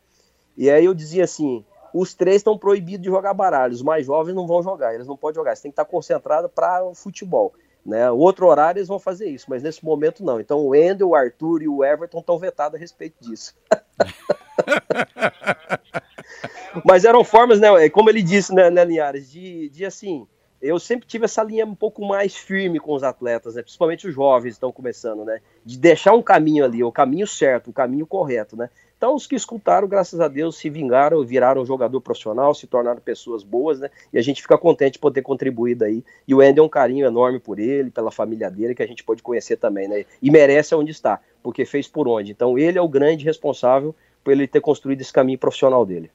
E aí eu dizia assim: os três estão proibidos de jogar baralho, os mais jovens não vão jogar, eles não podem jogar, você tem que estar concentrado para o futebol. Né? Outro horário eles vão fazer isso, mas nesse momento não. Então o Endel, o Arthur e o Everton estão vetados a respeito disso. mas eram formas, né? Como ele disse, né, né Linhares, de, de assim eu sempre tive essa linha um pouco mais firme com os atletas, né? principalmente os jovens estão começando, né? De deixar um caminho ali, o caminho certo, o caminho correto, né? Então, os que escutaram, graças a Deus, se vingaram, viraram jogador profissional, se tornaram pessoas boas, né? E a gente fica contente de poder contribuir daí. E o Andy é um carinho enorme por ele, pela família dele, que a gente pode conhecer também, né? E merece onde está, porque fez por onde. Então, ele é o grande responsável por ele ter construído esse caminho profissional dele.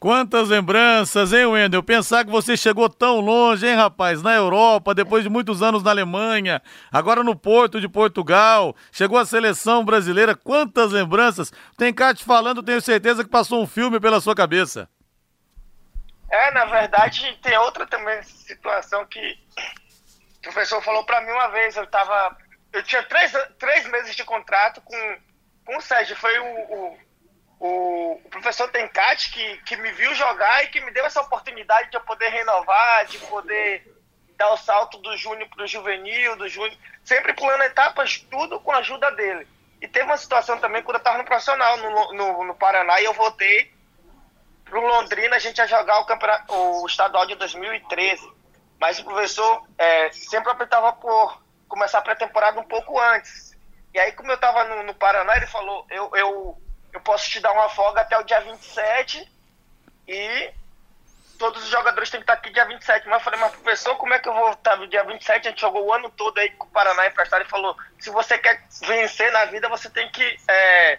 Quantas lembranças, hein, Wendel? Pensar que você chegou tão longe, hein, rapaz? Na Europa, depois de muitos anos na Alemanha, agora no Porto de Portugal, chegou a seleção brasileira. Quantas lembranças? Tem cá te falando, tenho certeza que passou um filme pela sua cabeça. É, na verdade, tem outra também situação que o professor falou para mim uma vez. Eu tava. Eu tinha três, três meses de contrato com, com o Sérgio. Foi o, o o, professor Tencati que, que me viu jogar e que me deu essa oportunidade de eu poder renovar, de poder dar o salto do júnior para o juvenil, do júnior, sempre pulando etapas, tudo com a ajuda dele. E teve uma situação também quando eu estava no profissional, no, no, no, Paraná, e eu voltei para Londrina, a gente ia jogar o, campeonato, o estadual de 2013. Mas o professor é, sempre optava por começar a pré-temporada um pouco antes. E aí, como eu estava no, no Paraná, ele falou: eu, eu eu posso te dar uma folga até o dia 27 e todos os jogadores têm que estar aqui dia 27. Mas eu falei, mas professor, como é que eu vou estar no dia 27? A gente jogou o ano todo aí com o Paraná emprestado e falou: se você quer vencer na vida, você tem que. É,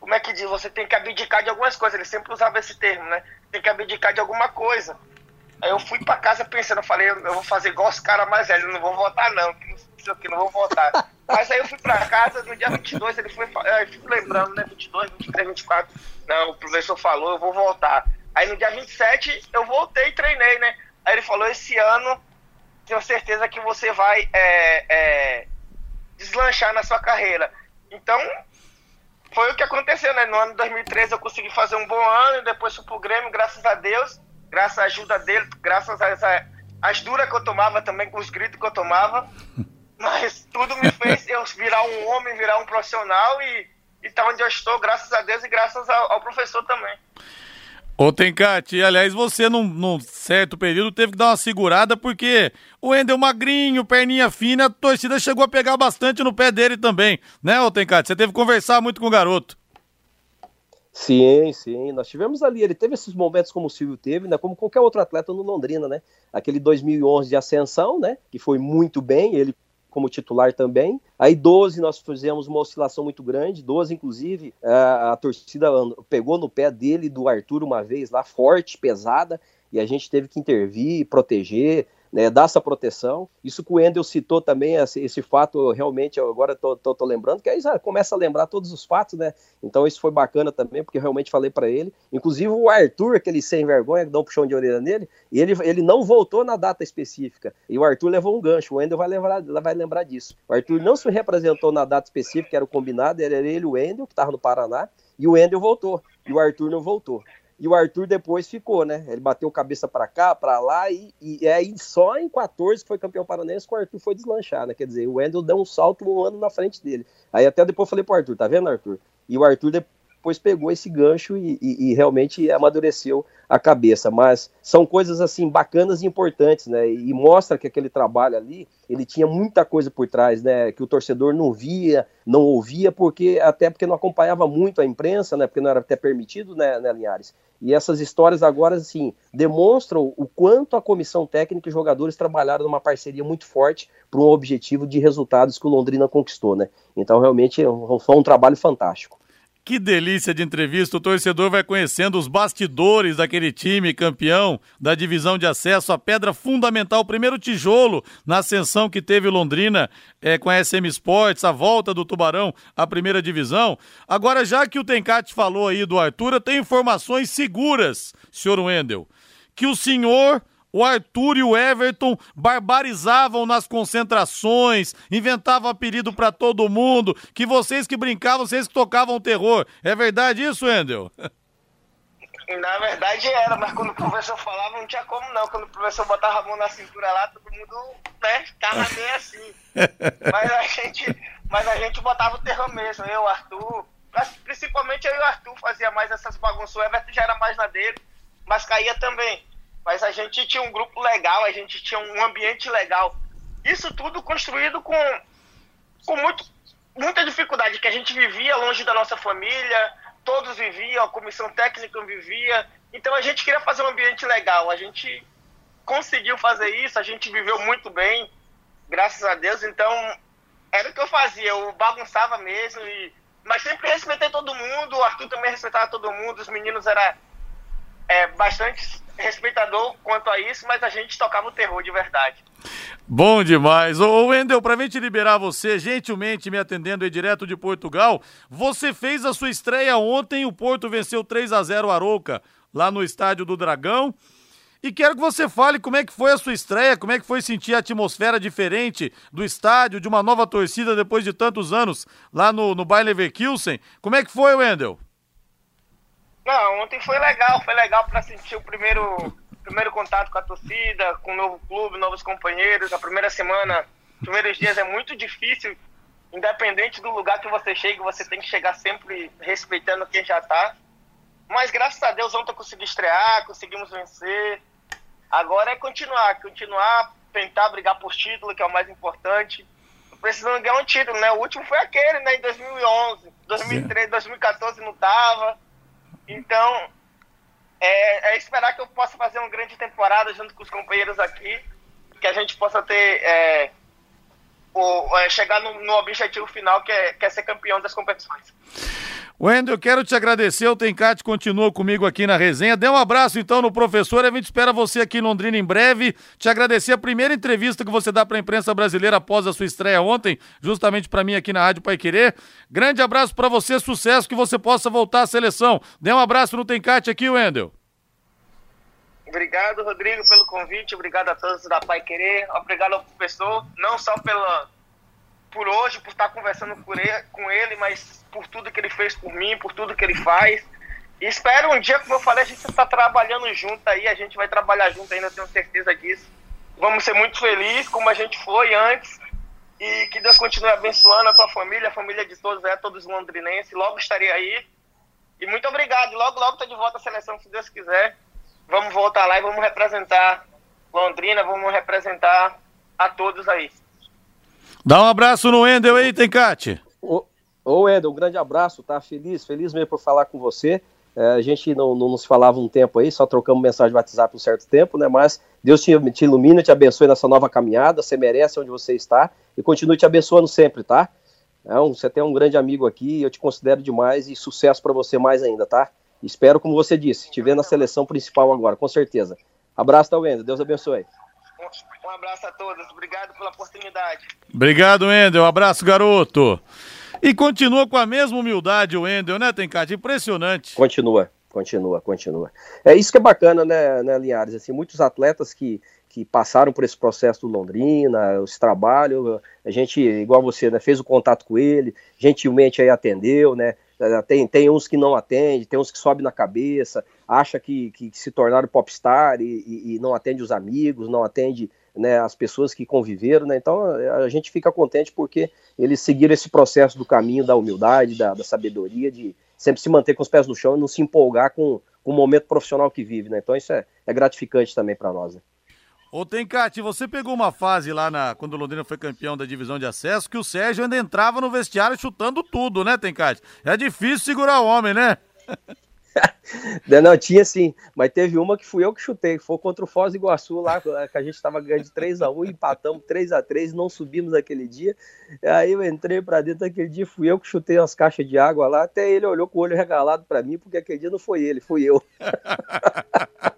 como é que diz? Você tem que abdicar de algumas coisas. Ele sempre usava esse termo, né? Tem que abdicar de alguma coisa. Aí eu fui para casa pensando, eu falei, eu vou fazer igual os caras mais velhos, não vou votar não, que não sei o que, não vou votar. Mas aí eu fui para casa, no dia 22, ele foi, eu fico lembrando, né, 22, 23, 24, não, o professor falou, eu vou voltar. Aí no dia 27 eu voltei e treinei, né? Aí ele falou, esse ano tenho certeza que você vai é, é, deslanchar na sua carreira. Então, foi o que aconteceu, né? No ano de 2013 eu consegui fazer um bom ano, depois fui pro Grêmio, graças a Deus, graças à ajuda dele, graças às as duras que eu tomava também, com os gritos que eu tomava. Mas tudo me fez eu virar um homem, virar um profissional e estar tá onde eu estou, graças a Deus e graças ao, ao professor também. Ô Tencate, aliás, você num, num, certo período teve que dar uma segurada porque o Endel magrinho, perninha fina, a torcida chegou a pegar bastante no pé dele também, né, ô Tencate? Você teve que conversar muito com o garoto. Sim, sim, nós tivemos ali, ele teve esses momentos como o Silvio teve, né, como qualquer outro atleta no Londrina, né, aquele 2011 de ascensão, né, que foi muito bem, ele como titular também. Aí 12 nós fizemos uma oscilação muito grande, 12 inclusive a, a torcida pegou no pé dele do Arthur uma vez lá, forte, pesada, e a gente teve que intervir, proteger, né, dar essa proteção. Isso que o Endel citou também, esse, esse fato, realmente, agora tô, lembrando, que aí já começa a lembrar todos os fatos, né? Então isso foi bacana também, porque eu realmente falei para ele. Inclusive o Arthur, aquele sem vergonha, que dá um puxão de orelha nele, ele, ele não voltou na data específica. E o Arthur levou um gancho, o Endel vai lembrar, vai lembrar disso. O Arthur não se representou na data específica, era o combinado, era ele o Endel, que estava no Paraná, e o Endel voltou, e o Arthur não voltou. E o Arthur depois ficou, né? Ele bateu cabeça para cá, para lá, e, e aí só em 14 que foi campeão paranense que o Arthur foi deslanchar, né? Quer dizer, o Wendel deu um salto um ano na frente dele. Aí até depois eu falei pro Arthur, tá vendo, Arthur? E o Arthur depois pegou esse gancho e, e, e realmente amadureceu a cabeça, mas são coisas assim bacanas e importantes, né? E mostra que aquele trabalho ali, ele tinha muita coisa por trás, né? Que o torcedor não via, não ouvia, porque até porque não acompanhava muito a imprensa, né? Porque não era até permitido, né, né Linhares? E essas histórias agora, assim, demonstram o quanto a comissão técnica e jogadores trabalharam numa parceria muito forte para um objetivo de resultados que o Londrina conquistou, né? Então, realmente, foi um trabalho fantástico. Que delícia de entrevista. O torcedor vai conhecendo os bastidores daquele time campeão da divisão de acesso, a pedra fundamental, o primeiro tijolo na ascensão que teve Londrina é, com a SM Sports, a volta do Tubarão à primeira divisão. Agora, já que o Tencate falou aí do Arthur, eu tenho informações seguras, senhor Wendel, que o senhor o Arthur e o Everton barbarizavam nas concentrações, inventavam apelido para todo mundo, que vocês que brincavam, vocês que tocavam terror. É verdade isso, Wendel? Na verdade era, mas quando o professor falava não tinha como não. Quando o professor botava a mão na cintura lá, todo mundo, né, ficava bem assim. mas a gente, mas a gente botava o terror mesmo, eu, Arthur. Principalmente eu e o Arthur fazia mais essas bagunças. O Everton já era mais na dele, mas caía também mas a gente tinha um grupo legal, a gente tinha um ambiente legal. Isso tudo construído com, com muito, muita dificuldade, que a gente vivia longe da nossa família, todos viviam, a comissão técnica vivia. Então a gente queria fazer um ambiente legal. A gente conseguiu fazer isso, a gente viveu muito bem, graças a Deus. Então era o que eu fazia, eu bagunçava mesmo, e... mas sempre respeitei todo mundo, o Arthur também respeitava todo mundo, os meninos eram é, bastante respeitador quanto a isso, mas a gente tocava o terror de verdade. Bom demais. Ô, Wendel, pra gente liberar você, gentilmente me atendendo aí direto de Portugal, você fez a sua estreia ontem, o Porto venceu 3 a 0 o Arouca, lá no Estádio do Dragão. E quero que você fale como é que foi a sua estreia, como é que foi sentir a atmosfera diferente do estádio, de uma nova torcida depois de tantos anos lá no, no Bayer Leverkusen. Como é que foi, Wendel? Não, ontem foi legal, foi legal para sentir o primeiro, primeiro contato com a torcida, com o novo clube, novos companheiros. A primeira semana, os primeiros dias é muito difícil, independente do lugar que você chegue, você tem que chegar sempre respeitando quem já tá. Mas graças a Deus ontem eu consegui estrear, conseguimos vencer. Agora é continuar, continuar, tentar brigar por título, que é o mais importante. Precisando ganhar um título, né? O último foi aquele, né? Em 2011. 2013, 2014 não tava. Então, é, é, esperar que eu possa fazer uma grande temporada junto com os companheiros aqui, que a gente possa ter é, o, é, chegar no, no, objetivo final, que é, que é ser campeão das competições. Wendel, quero te agradecer. O Tencate continua comigo aqui na resenha. Dê um abraço então no professor. A gente espera você aqui em Londrina em breve. Te agradecer a primeira entrevista que você dá para a imprensa brasileira após a sua estreia ontem, justamente para mim aqui na Rádio Pai Querer. Grande abraço para você, sucesso, que você possa voltar à seleção. Dê um abraço no Tencate aqui, Wendel. Obrigado, Rodrigo, pelo convite. Obrigado a todos da Pai Querer. Obrigado ao professor, não só pela por hoje, por estar conversando com ele, mas por tudo que ele fez por mim, por tudo que ele faz. E espero um dia, como eu falei, a gente está trabalhando junto aí, a gente vai trabalhar junto ainda, tenho certeza disso. Vamos ser muito felizes, como a gente foi antes. E que Deus continue abençoando a tua família, a família de todos, é todos londrinenses. Logo estarei aí. E muito obrigado. Logo, logo tô de volta à seleção, se Deus quiser. Vamos voltar lá e vamos representar Londrina, vamos representar a todos aí. Dá um abraço no Wendel aí, Tencate. Ô, ô Wendel, um grande abraço, tá? Feliz, feliz mesmo por falar com você. É, a gente não, não nos falava um tempo aí, só trocamos mensagem de WhatsApp um certo tempo, né? Mas Deus te, te ilumina, te abençoe nessa nova caminhada, você merece onde você está e continue te abençoando sempre, tá? Então, você tem um grande amigo aqui, eu te considero demais e sucesso para você mais ainda, tá? Espero, como você disse, te ver na seleção principal agora, com certeza. Abraço, tá, Wendel? Deus abençoe. Um abraço a todos, obrigado pela oportunidade. Obrigado, Wendel. Um abraço, garoto. E continua com a mesma humildade o Wendel, né, Tencate? Impressionante. Continua, continua, continua. É isso que é bacana, né, né Linhares? Assim, muitos atletas que, que passaram por esse processo do Londrina, esse trabalho, a gente, igual você, né, fez o contato com ele, gentilmente aí atendeu, né? Tem, tem uns que não atende, tem uns que sobe na cabeça, acha que, que, se tornaram popstar e, e, e não atende os amigos, não atende né, as pessoas que conviveram, né? Então a gente fica contente porque eles seguiram esse processo do caminho da humildade, da, da sabedoria, de sempre se manter com os pés no chão e não se empolgar com, com o momento profissional que vive, né? Então isso é, é gratificante também para nós. Né? Ô Tencate, você pegou uma fase lá na, quando o Londrina foi campeão da divisão de acesso que o Sérgio ainda entrava no vestiário chutando tudo, né, Tencate? É difícil segurar o homem, né? não, tinha sim, mas teve uma que fui eu que chutei, foi contra o Foz do Iguaçu lá, que a gente estava ganhando de 3x1, empatamos 3x3, não subimos naquele dia. Aí eu entrei para dentro daquele dia, fui eu que chutei as caixas de água lá, até ele olhou com o olho regalado para mim, porque aquele dia não foi ele, fui eu.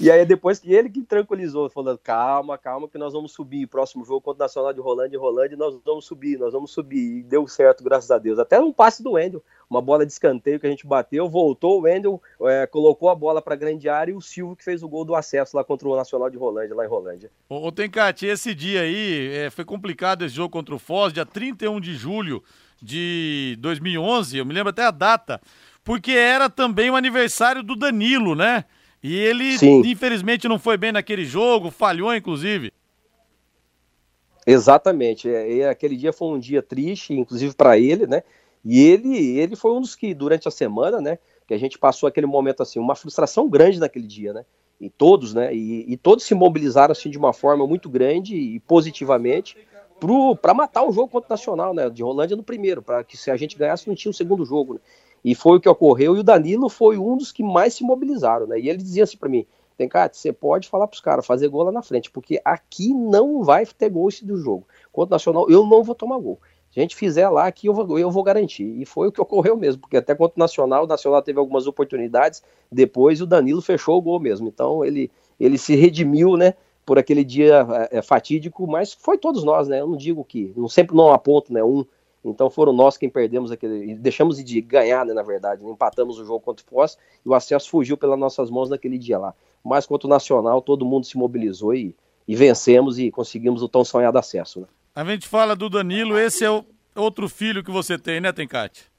e aí depois que ele que tranquilizou, falando, calma, calma, que nós vamos subir, próximo jogo contra o Nacional de Rolândia, Rolândia, nós vamos subir, nós vamos subir, e deu certo, graças a Deus. Até um passe do Wendel, uma bola de escanteio que a gente bateu, voltou, o Wendel é, colocou a bola para grande área e o Silvio que fez o gol do acesso lá contra o Nacional de Rolândia, lá em Rolândia. Ô, ô Tencati, esse dia aí, é, foi complicado esse jogo contra o Foz, dia 31 de julho de 2011, eu me lembro até a data, porque era também o aniversário do Danilo, né? E ele, Sim. infelizmente, não foi bem naquele jogo, falhou, inclusive. Exatamente. É, aquele dia foi um dia triste, inclusive para ele, né? E ele, ele foi um dos que, durante a semana, né, que a gente passou aquele momento assim, uma frustração grande naquele dia, né? E todos, né? E, e todos se mobilizaram assim de uma forma muito grande e positivamente para matar o jogo contra o Nacional, né? De Rolândia no primeiro, para que se a gente ganhasse não tinha um segundo jogo, né? E foi o que ocorreu, e o Danilo foi um dos que mais se mobilizaram, né? E ele dizia assim para mim: Tem cara, você pode falar pros caras, fazer gol lá na frente, porque aqui não vai ter gol esse do jogo. Contra o Nacional, eu não vou tomar gol a gente fizer lá aqui, eu vou, eu vou garantir. E foi o que ocorreu mesmo, porque até contra o Nacional, o Nacional teve algumas oportunidades, depois o Danilo fechou o gol mesmo. Então ele, ele se redimiu, né, por aquele dia é, fatídico, mas foi todos nós, né? Eu não digo que, não sempre não aponto, né, um. Então foram nós quem perdemos aquele, deixamos de ganhar, né, na verdade, né, empatamos o jogo contra o Foz e o acesso fugiu pelas nossas mãos naquele dia lá. Mas contra o Nacional, todo mundo se mobilizou e, e vencemos e conseguimos o tão sonhado acesso, né? A gente fala do Danilo, esse é o outro filho que você tem, né, Tencate?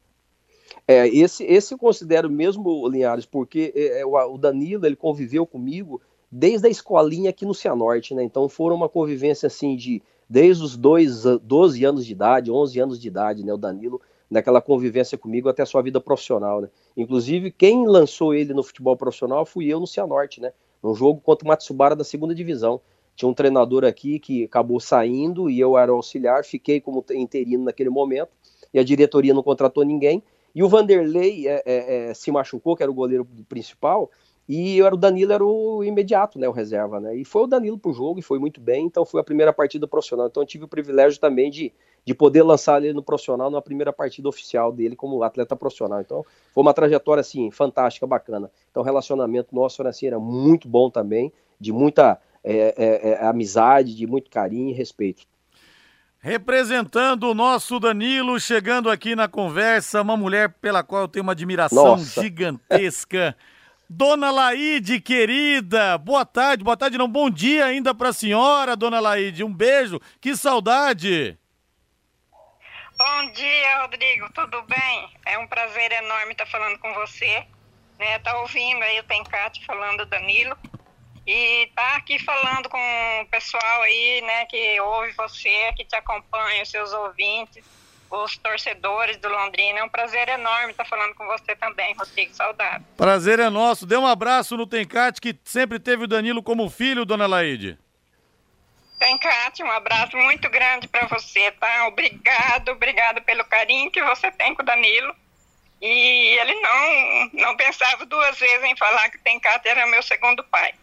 É, esse, esse eu considero mesmo, Linhares, porque é, é o Danilo, ele conviveu comigo desde a escolinha aqui no Cianorte, né? Então foram uma convivência assim de desde os dois, 12 anos de idade, 11 anos de idade, né? O Danilo, naquela convivência comigo até a sua vida profissional, né? Inclusive, quem lançou ele no futebol profissional fui eu no Cianorte, né? Num jogo contra o Matsubara da segunda divisão. Tinha um treinador aqui que acabou saindo e eu era auxiliar, fiquei como interino naquele momento e a diretoria não contratou ninguém. E o Vanderlei é, é, é, se machucou, que era o goleiro principal, e era o Danilo era o imediato, né, o reserva, né? E foi o Danilo pro jogo e foi muito bem, então foi a primeira partida profissional. Então eu tive o privilégio também de, de poder lançar ele no profissional na primeira partida oficial dele como atleta profissional. Então foi uma trajetória assim fantástica, bacana. Então o relacionamento nosso era assim, era muito bom também, de muita é, é, é, amizade, de muito carinho e respeito. Representando o nosso Danilo, chegando aqui na conversa, uma mulher pela qual eu tenho uma admiração Nossa. gigantesca. Dona Laide, querida, boa tarde, boa tarde não, bom dia ainda para a senhora, Dona Laide, um beijo, que saudade. Rodrigo, tudo bem? É um prazer enorme estar falando com você. Né? Tá ouvindo aí o Tencate falando do Danilo. E tá aqui falando com o pessoal aí, né, que ouve você, que te acompanha, os seus ouvintes, os torcedores do Londrina. É um prazer enorme estar falando com você também, Rodrigo. Saudade. Prazer é nosso. Dê um abraço no Tencate, que sempre teve o Danilo como filho, dona Laide. Tencate, um abraço muito grande para você, tá? Obrigado, obrigado pelo carinho que você tem com o Danilo. E ele não, não pensava duas vezes em falar que Tencate era meu segundo pai.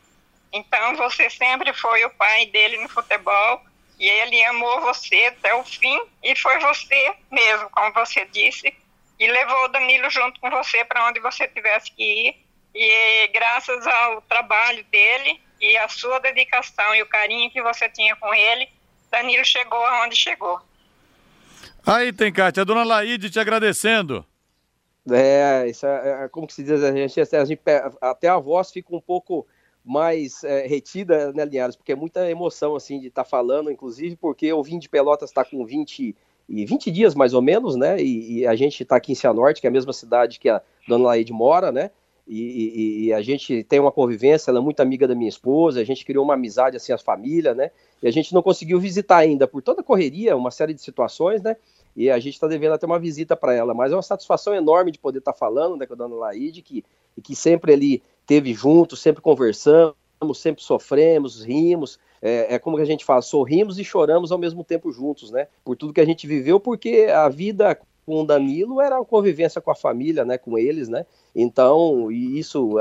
Então você sempre foi o pai dele no futebol e ele amou você até o fim e foi você mesmo, como você disse, e levou o Danilo junto com você para onde você tivesse que ir. E graças ao trabalho dele e a sua dedicação e o carinho que você tinha com ele, Danilo chegou aonde chegou. Aí tem, Cátia, a dona Laide te agradecendo. É, isso é, é como que se diz, a gente, a gente, até a voz fica um pouco mais é, retida, né, Linhares? Porque é muita emoção, assim, de estar tá falando, inclusive porque eu vim de Pelotas, está com 20, e 20 dias, mais ou menos, né? E, e a gente está aqui em Cianorte, que é a mesma cidade que a Dona Laide mora, né? E, e, e, a gente tem uma convivência, ela é muito amiga da minha esposa, a gente criou uma amizade, assim, as famílias, né? E a gente não conseguiu visitar ainda, por toda a correria, uma série de situações, né? E a gente está devendo até uma visita para ela, mas é uma satisfação enorme de poder estar tá falando né, com a Dona Laide, que, e que sempre ali teve junto, sempre conversamos, sempre sofremos, rimos. É, é, como que a gente fala, sorrimos e choramos ao mesmo tempo juntos, né? Por tudo que a gente viveu, porque a vida com o Danilo era a convivência com a família, né, com eles, né? Então, isso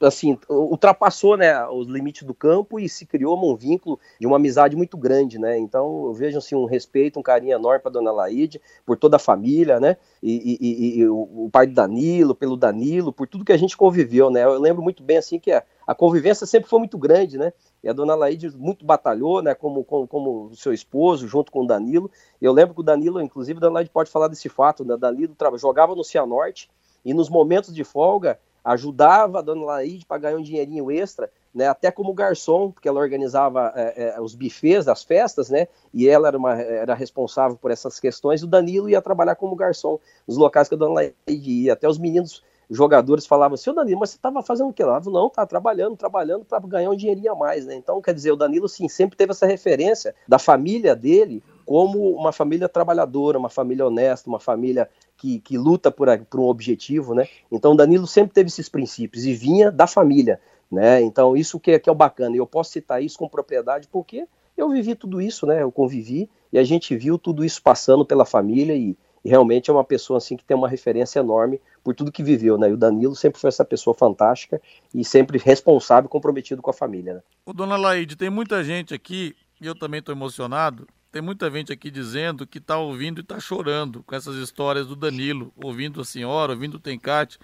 assim, ultrapassou, né, os limites do campo e se criou um vínculo de uma amizade muito grande, né? Então, eu vejo assim um respeito, um carinho enorme para dona Laide, por toda a família, né? E, e, e, o pai do Danilo, pelo Danilo, por tudo que a gente conviveu, né? Eu lembro muito bem assim que a, a convivência sempre foi muito grande, né? E a dona Laide muito batalhou, né, como, como, como seu esposo, junto com o Danilo. Eu lembro que o Danilo, inclusive, a dona Laide pode falar desse fato, né? Danilo jogava no Cianorte e nos momentos de folga ajudava a dona Laide para ganhar um dinheirinho extra, né, até como garçom, porque ela organizava é, é, os bufês das festas, né, e ela era, uma, era responsável por essas questões, o Danilo ia trabalhar como garçom nos locais que a dona Laide ia, até os meninos jogadores falavam assim, Danilo, mas você estava fazendo o que lá? Não, tá trabalhando, trabalhando para ganhar um dinheirinho a mais, né? Então, quer dizer, o Danilo, sim, sempre teve essa referência da família dele como uma família trabalhadora, uma família honesta, uma família que, que luta por, por um objetivo, né? Então, o Danilo sempre teve esses princípios e vinha da família, né? Então, isso que é, que é o bacana. E eu posso citar isso com propriedade porque eu vivi tudo isso, né? Eu convivi e a gente viu tudo isso passando pela família e, e realmente é uma pessoa assim que tem uma referência enorme por tudo que viveu, né? E o Danilo sempre foi essa pessoa fantástica e sempre responsável, comprometido com a família. Né? O dona Laide, tem muita gente aqui, e eu também estou emocionado. Tem muita gente aqui dizendo que está ouvindo e está chorando com essas histórias do Danilo, ouvindo a senhora, ouvindo o Tencate.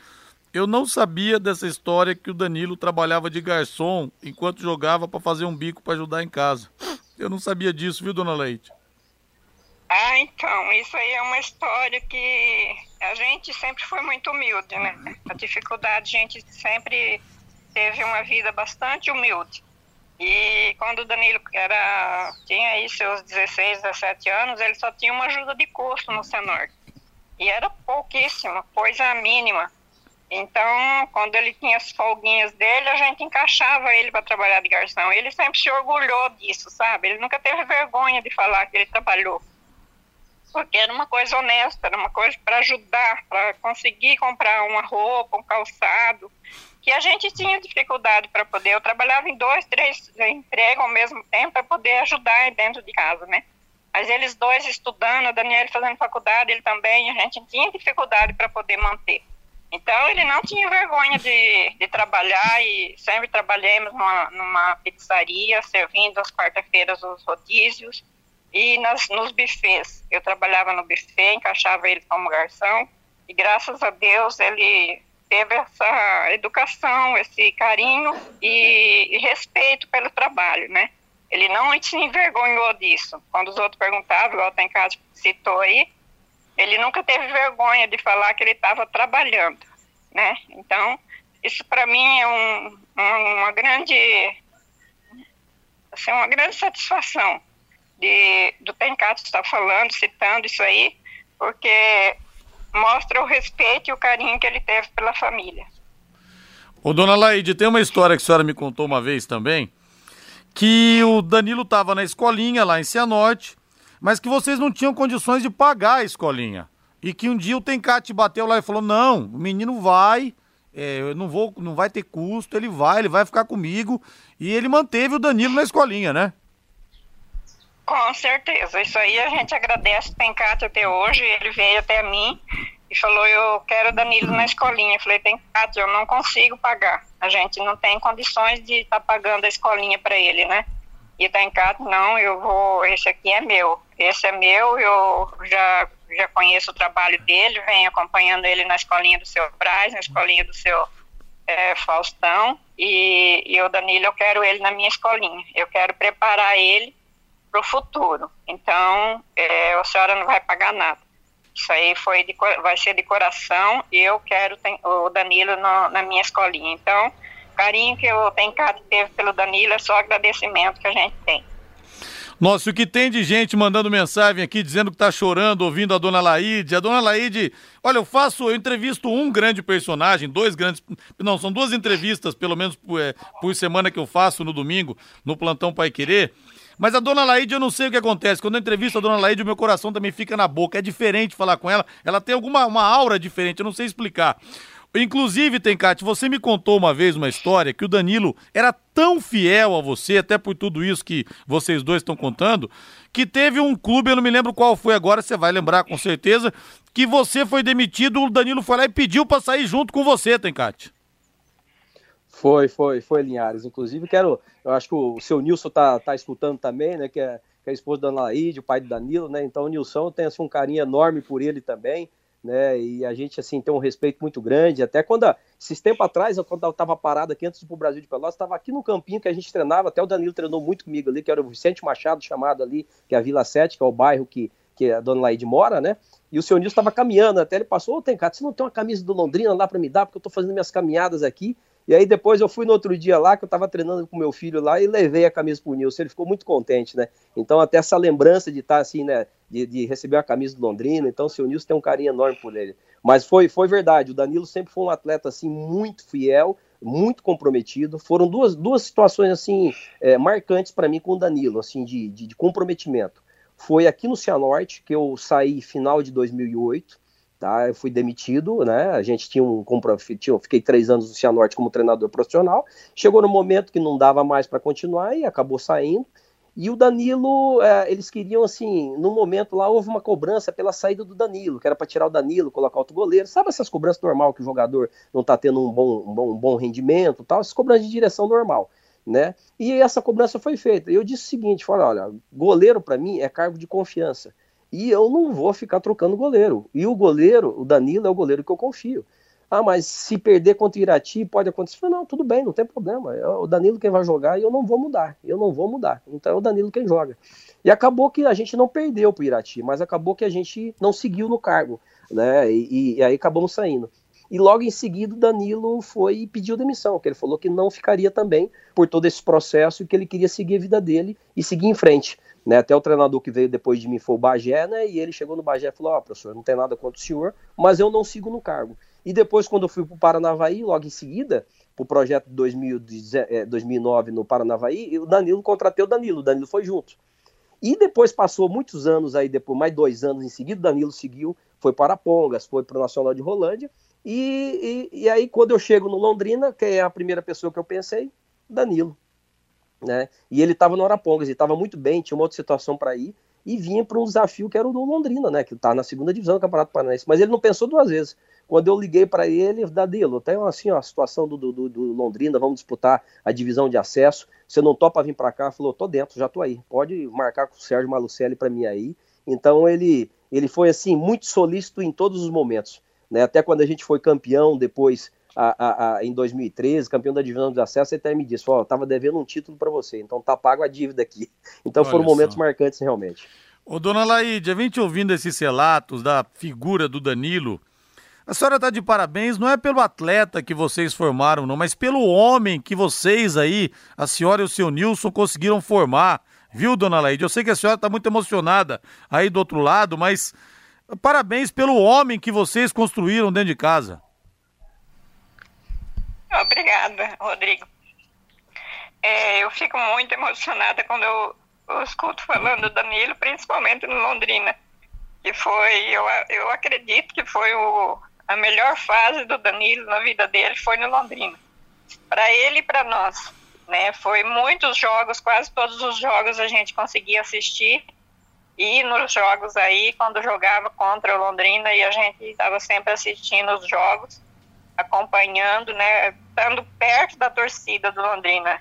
Eu não sabia dessa história que o Danilo trabalhava de garçom enquanto jogava para fazer um bico para ajudar em casa. Eu não sabia disso, viu, dona Leite? Ah, então, isso aí é uma história que a gente sempre foi muito humilde, né? A dificuldade, a gente sempre teve uma vida bastante humilde. E quando o Danilo era, tinha aí seus 16, 17 anos, ele só tinha uma ajuda de custo no Senorte. E era pouquíssima, coisa mínima. Então, quando ele tinha as folguinhas dele, a gente encaixava ele para trabalhar de garçom. Ele sempre se orgulhou disso, sabe? Ele nunca teve vergonha de falar que ele trabalhou porque era uma coisa honesta, era uma coisa para ajudar, para conseguir comprar uma roupa, um calçado, que a gente tinha dificuldade para poder. Eu trabalhava em dois, três empregos ao mesmo tempo para poder ajudar dentro de casa, né? Mas eles dois estudando, a Daniela fazendo faculdade, ele também, a gente tinha dificuldade para poder manter. Então ele não tinha vergonha de, de trabalhar e sempre trabalhamos numa, numa pizzaria, servindo às quarta-feiras os rodízios e nas, nos bufês. Eu trabalhava no buffet, encaixava ele como garçom, e graças a Deus ele teve essa educação, esse carinho e, e respeito pelo trabalho, né? Ele não se envergonhou disso. Quando os outros perguntavam, igual tem caso citou aí, ele nunca teve vergonha de falar que ele estava trabalhando, né? Então, isso para mim é um, uma grande assim, uma grande satisfação de, do Pencato estar falando, citando isso aí, porque mostra o respeito e o carinho que ele teve pela família. Ô, dona Laide, tem uma história que a senhora me contou uma vez também, que o Danilo estava na escolinha lá em Cianorte, mas que vocês não tinham condições de pagar a escolinha. E que um dia o Tencate bateu lá e falou: não, o menino vai, é, eu não vou, não vai ter custo, ele vai, ele vai ficar comigo. E ele manteve o Danilo na escolinha, né? Com certeza, isso aí a gente agradece o Tencate até hoje. Ele veio até mim e falou: Eu quero Danilo na escolinha. Eu falei: Tencate, eu não consigo pagar. A gente não tem condições de estar tá pagando a escolinha para ele, né? E o Tencate, não, eu vou, esse aqui é meu. Esse é meu, eu já já conheço o trabalho dele, venho acompanhando ele na escolinha do seu Braz, na escolinha do seu é, Faustão, e, e o Danilo, eu quero ele na minha escolinha, eu quero preparar ele para o futuro. Então, é, a senhora não vai pagar nada. Isso aí foi de, vai ser de coração e eu quero o Danilo no, na minha escolinha. Então, carinho que o Tencate teve pelo Danilo é só agradecimento que a gente tem. Nossa, o que tem de gente mandando mensagem aqui dizendo que tá chorando ouvindo a dona Laide. A dona Laide, olha, eu faço, eu entrevisto um grande personagem, dois grandes. Não, são duas entrevistas, pelo menos por, é, por semana que eu faço no domingo, no Plantão Pai Querer. Mas a dona Laide, eu não sei o que acontece. Quando eu entrevisto a dona Laide, o meu coração também fica na boca. É diferente falar com ela. Ela tem alguma uma aura diferente, eu não sei explicar. Inclusive, Tencate, você me contou uma vez uma história que o Danilo era tão fiel a você, até por tudo isso que vocês dois estão contando, que teve um clube, eu não me lembro qual foi agora, você vai lembrar com certeza, que você foi demitido, o Danilo foi lá e pediu para sair junto com você, Tencate. Foi, foi, foi, Linhares. Inclusive, quero. Eu acho que o seu Nilson tá, tá escutando também, né? Que é, que é esposa da Ana o pai do Danilo, né? Então o Nilson tem assim, um carinho enorme por ele também né? E a gente assim tem um respeito muito grande. Até quando esses tempos atrás, quando eu estava parado aqui antes de ir para o Brasil de Pelotas, estava aqui no campinho que a gente treinava. Até o Danilo treinou muito comigo ali, que era o Vicente Machado chamado ali, que é a Vila Sete, que é o bairro que que a dona Laide mora, né? E o seu Nilson estava caminhando, até ele passou, ô, oh, Tencato, você não tem uma camisa do Londrina lá para me dar, porque eu estou fazendo minhas caminhadas aqui. E aí depois eu fui no outro dia lá, que eu estava treinando com meu filho lá, e levei a camisa pro Nilson. Ele ficou muito contente, né? Então até essa lembrança de estar tá, assim, né? De, de, receber a camisa do Londrina. Então o seu Nilson tem um carinho enorme por ele. Mas foi, foi verdade, o Danilo sempre foi um atleta assim muito fiel, muito comprometido. Foram duas, duas situações assim é, marcantes para mim com o Danilo, assim de, de, de comprometimento. Foi aqui no Cianorte que eu saí final de 2008 tá? Eu fui demitido, né? A gente tinha um tinha, fiquei três anos no Cianorte como treinador profissional. Chegou no momento que não dava mais para continuar e acabou saindo. E o Danilo, é, eles queriam assim, no momento lá houve uma cobrança pela saída do Danilo, que era para tirar o Danilo, colocar outro goleiro. Sabe essas cobranças normal que o jogador não está tendo um bom, um bom, um bom rendimento, tal? Essas cobranças de direção normal. Né? E essa cobrança foi feita. Eu disse o seguinte: falei, olha, goleiro para mim é cargo de confiança. E eu não vou ficar trocando goleiro. E o goleiro, o Danilo, é o goleiro que eu confio. Ah, mas se perder contra o Irati, pode acontecer. Não, tudo bem, não tem problema. É o Danilo quem vai jogar e eu não vou mudar. Eu não vou mudar. Então é o Danilo quem joga. E acabou que a gente não perdeu para o Irati, mas acabou que a gente não seguiu no cargo. Né? E, e aí acabamos saindo. E logo em seguida Danilo foi e pediu demissão, que ele falou que não ficaria também por todo esse processo e que ele queria seguir a vida dele e seguir em frente. Né, até o treinador que veio depois de mim foi o Bagé, né? E ele chegou no Bagé e falou: Ó, oh, professor, não tem nada contra o senhor, mas eu não sigo no cargo. E depois, quando eu fui para o Paranavaí, logo em seguida, para o projeto de 2009 no Paranavaí, o Danilo contratei o Danilo, o Danilo foi junto. E depois passou muitos anos aí, depois mais dois anos em seguida, o Danilo seguiu, foi para Pongas, foi para o Nacional de Rolândia. E, e, e aí, quando eu chego no Londrina, que é a primeira pessoa que eu pensei, Danilo né? E ele estava no Arapongas e estava muito bem, tinha uma outra situação para ir e vinha para um desafio que era o do Londrina, né? Que está na segunda divisão do Campeonato Paranaense. Mas ele não pensou duas vezes. Quando eu liguei para ele, Dadilo, tem assim, ó, a situação do, do, do, Londrina, vamos disputar a divisão de acesso. Você não topa vir para cá? Falou, tô dentro, já tô aí. Pode marcar com o Sérgio Malucelli para mim aí. Então ele, ele foi assim muito solícito em todos os momentos, né? Até quando a gente foi campeão depois a, a, a, em 2013, campeão da divisão de acesso, ele até me disse, ó, oh, tava devendo um título para você, então tá pago a dívida aqui. Então Olha foram momentos só. marcantes realmente. Ô, dona Laíde, a gente ouvindo esses relatos da figura do Danilo, a senhora tá de parabéns, não é pelo atleta que vocês formaram, não, mas pelo homem que vocês aí, a senhora e o seu Nilson, conseguiram formar. Viu, dona Laíde? Eu sei que a senhora tá muito emocionada aí do outro lado, mas parabéns pelo homem que vocês construíram dentro de casa. Obrigada, Rodrigo. É, eu fico muito emocionada quando eu, eu escuto falando do Danilo, principalmente no Londrina, que foi, eu, eu acredito que foi o, a melhor fase do Danilo na vida dele foi no Londrina. Para ele e para nós. Né? Foi muitos jogos, quase todos os jogos a gente conseguia assistir. E nos jogos aí, quando jogava contra o Londrina, e a gente estava sempre assistindo os jogos, acompanhando, né? Estando perto da torcida do Londrina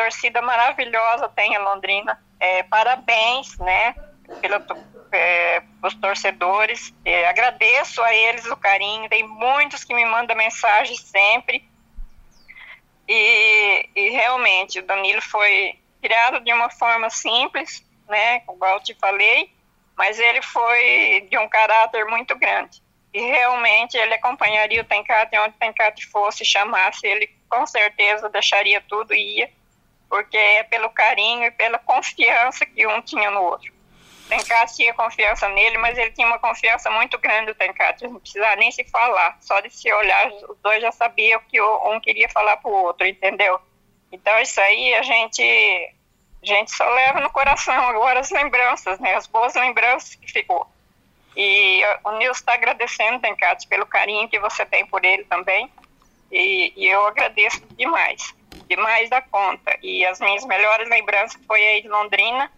torcida maravilhosa tem a Londrina. É, parabéns, né, pelo, é, os torcedores. É, agradeço a eles o carinho. Tem muitos que me mandam mensagem sempre. E, e realmente o Danilo foi criado de uma forma simples, né, igual eu te falei, mas ele foi de um caráter muito grande. E realmente ele acompanharia o Tencate onde o Tencate fosse, chamasse, ele com certeza deixaria tudo e ia porque é pelo carinho e pela confiança que um tinha no outro. Tencate tinha confiança nele, mas ele tinha uma confiança muito grande no Tencate, não precisava nem se falar, só de se olhar, os dois já sabiam que um queria falar para o outro, entendeu? Então isso aí a gente, a gente só leva no coração agora as lembranças, né, as boas lembranças que ficou. E o Nilson está agradecendo, Tencate, pelo carinho que você tem por ele também, e, e eu agradeço demais demais da conta. E as minhas melhores lembranças foi aí de Londrina.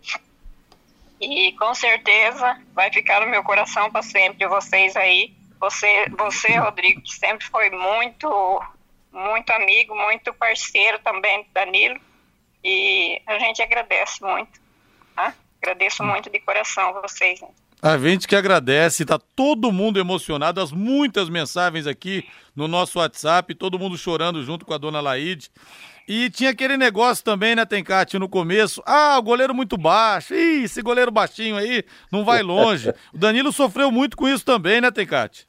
E com certeza vai ficar no meu coração para sempre vocês aí. Você, você, Rodrigo, que sempre foi muito, muito amigo, muito parceiro também do Danilo. E a gente agradece muito. Tá? Agradeço muito de coração vocês. Né? A gente que agradece, tá todo mundo emocionado, as muitas mensagens aqui no nosso WhatsApp, todo mundo chorando junto com a dona Laide. E tinha aquele negócio também, né, Tencate, no começo. Ah, o goleiro muito baixo. Ih, esse goleiro baixinho aí não vai longe. o Danilo sofreu muito com isso também, né, Tencate?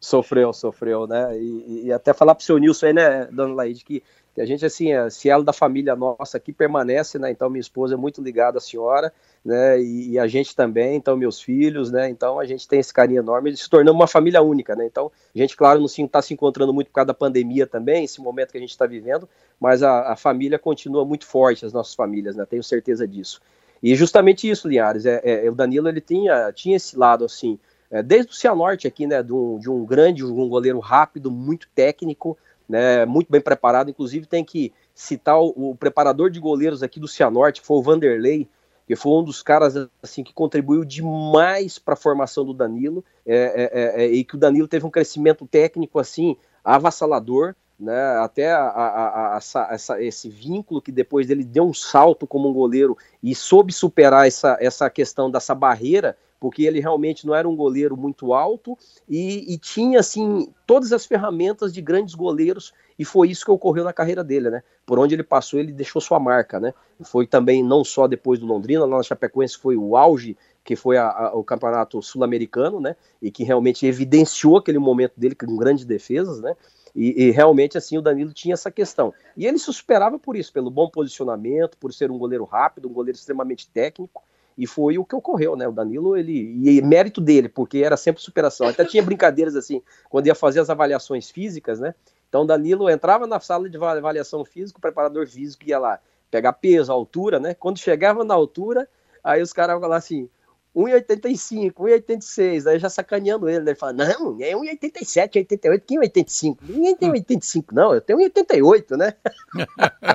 Sofreu, sofreu, né? E, e até falar pro seu Nilson aí, né, dona Laide, que que a gente, assim, é, se ela da família nossa aqui permanece, né? Então, minha esposa é muito ligada à senhora, né? E, e, a gente também, então, meus filhos, né? Então, a gente tem esse carinho enorme, se tornando uma família única, né? Então, a gente, claro, não está se encontrando muito por causa da pandemia também, esse momento que a gente está vivendo, mas a, a, família continua muito forte, as nossas famílias, né? Tenho certeza disso. E justamente isso, Linhares, é, é, o Danilo, ele tinha, tinha esse lado, assim, é, desde o Cianorte aqui, né? De um, de um grande, um goleiro rápido, muito técnico, né, muito bem preparado. Inclusive, tem que citar o, o, preparador de goleiros aqui do Cianorte, que foi o Vanderlei, que foi um dos caras assim que contribuiu demais para a formação do Danilo, é, é, é, é, e que o Danilo teve um crescimento técnico assim avassalador. Né, até a, a, a, essa, esse vínculo que depois dele deu um salto como um goleiro e soube superar essa, essa questão dessa barreira porque ele realmente não era um goleiro muito alto e, e, tinha assim todas as ferramentas de grandes goleiros e foi isso que ocorreu na carreira dele, né? Por onde ele passou, ele deixou sua marca, né? Foi também não só depois do Londrina, lá na Chapecoense foi o auge que foi a, a, o campeonato sul-americano, né? E que realmente evidenciou aquele momento dele com grandes defesas, né? E, e, realmente assim o Danilo tinha essa questão. E ele se superava por isso, pelo bom posicionamento, por ser um goleiro rápido, um goleiro extremamente técnico e foi o que ocorreu, né? O Danilo, ele. E mérito dele, porque era sempre superação. Até tinha brincadeiras assim, quando ia fazer as avaliações físicas, né? Então o Danilo entrava na sala de avaliação física, o preparador físico ia lá pegar peso, altura, né? Quando chegava na altura, aí os caras lá assim: 1,85, 1,86, aí já sacaneando ele, né? Ele fala, não, é 1,87, 88, quem é 85? Ninguém tem 85, não, eu tenho 1,88, né?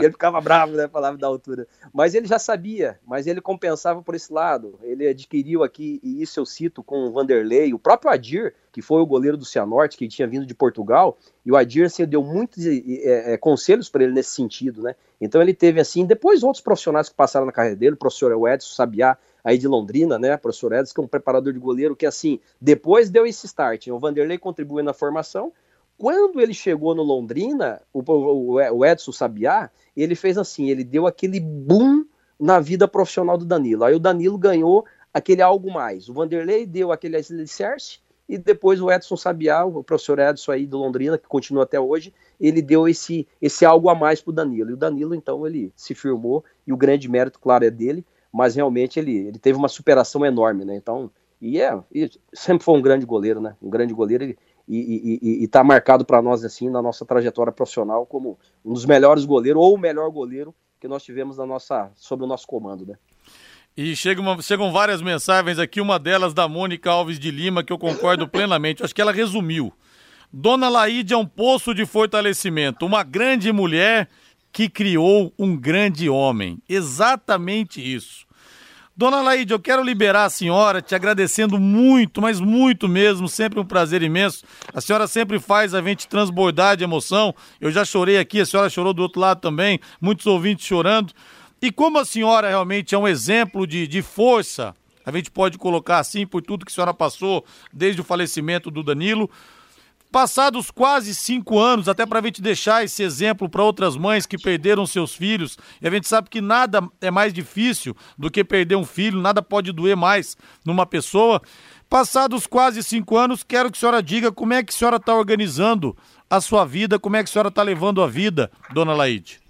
ele ficava bravo, né, falava da altura. Mas ele já sabia, mas ele compensava por esse lado. Ele adquiriu aqui, e isso eu cito com o Vanderlei, o próprio Adir, que foi o goleiro do Cianorte, que tinha vindo de Portugal, e o Adir assim, deu muitos é, é, conselhos para ele nesse sentido, né? Então ele teve assim, depois outros profissionais que passaram na carreira dele, o professor Edson Sabiá, aí de Londrina, né, professor Edson, que é um preparador de goleiro que, assim, depois deu esse start. O Vanderlei contribuiu na formação. Quando ele chegou no Londrina, o, Edson Sabiá, ele fez assim, ele deu aquele boom na vida profissional do Danilo. Aí o Danilo ganhou aquele algo mais. O Vanderlei deu aquele alicerce e depois o Edson Sabiá, o professor Edson aí do Londrina, que continua até hoje, ele deu esse, esse algo a mais para o Danilo. E o Danilo, então, ele se firmou e o grande mérito, claro, é dele mas realmente ele, ele teve uma superação enorme, né? Então, e é, e sempre foi um grande goleiro, né? Um grande goleiro e, e, e, e tá marcado para nós, assim, na nossa trajetória profissional, como um dos melhores goleiros, ou o melhor goleiro que nós tivemos na nossa, sob o nosso comando, né? E chega uma, chegam várias mensagens aqui, uma delas da Mônica Alves de Lima, que eu concordo plenamente. Acho que ela resumiu. Dona Laíde é um poço de fortalecimento, uma grande mulher que criou um grande homem. Exatamente isso. Dona Laide, eu quero liberar a senhora te agradecendo muito, mas muito mesmo, sempre um prazer imenso. A senhora sempre faz a gente transbordar de emoção. Eu já chorei aqui, a senhora chorou do outro lado também, muitos ouvintes chorando. E como a senhora realmente é um exemplo de, de força, a gente pode colocar assim por tudo que a senhora passou desde o falecimento do Danilo. Passados quase cinco anos, até para a gente deixar esse exemplo para outras mães que perderam seus filhos, e a gente sabe que nada é mais difícil do que perder um filho, nada pode doer mais numa pessoa. Passados quase cinco anos, quero que a senhora diga como é que a senhora está organizando a sua vida, como é que a senhora está levando a vida, dona Laide.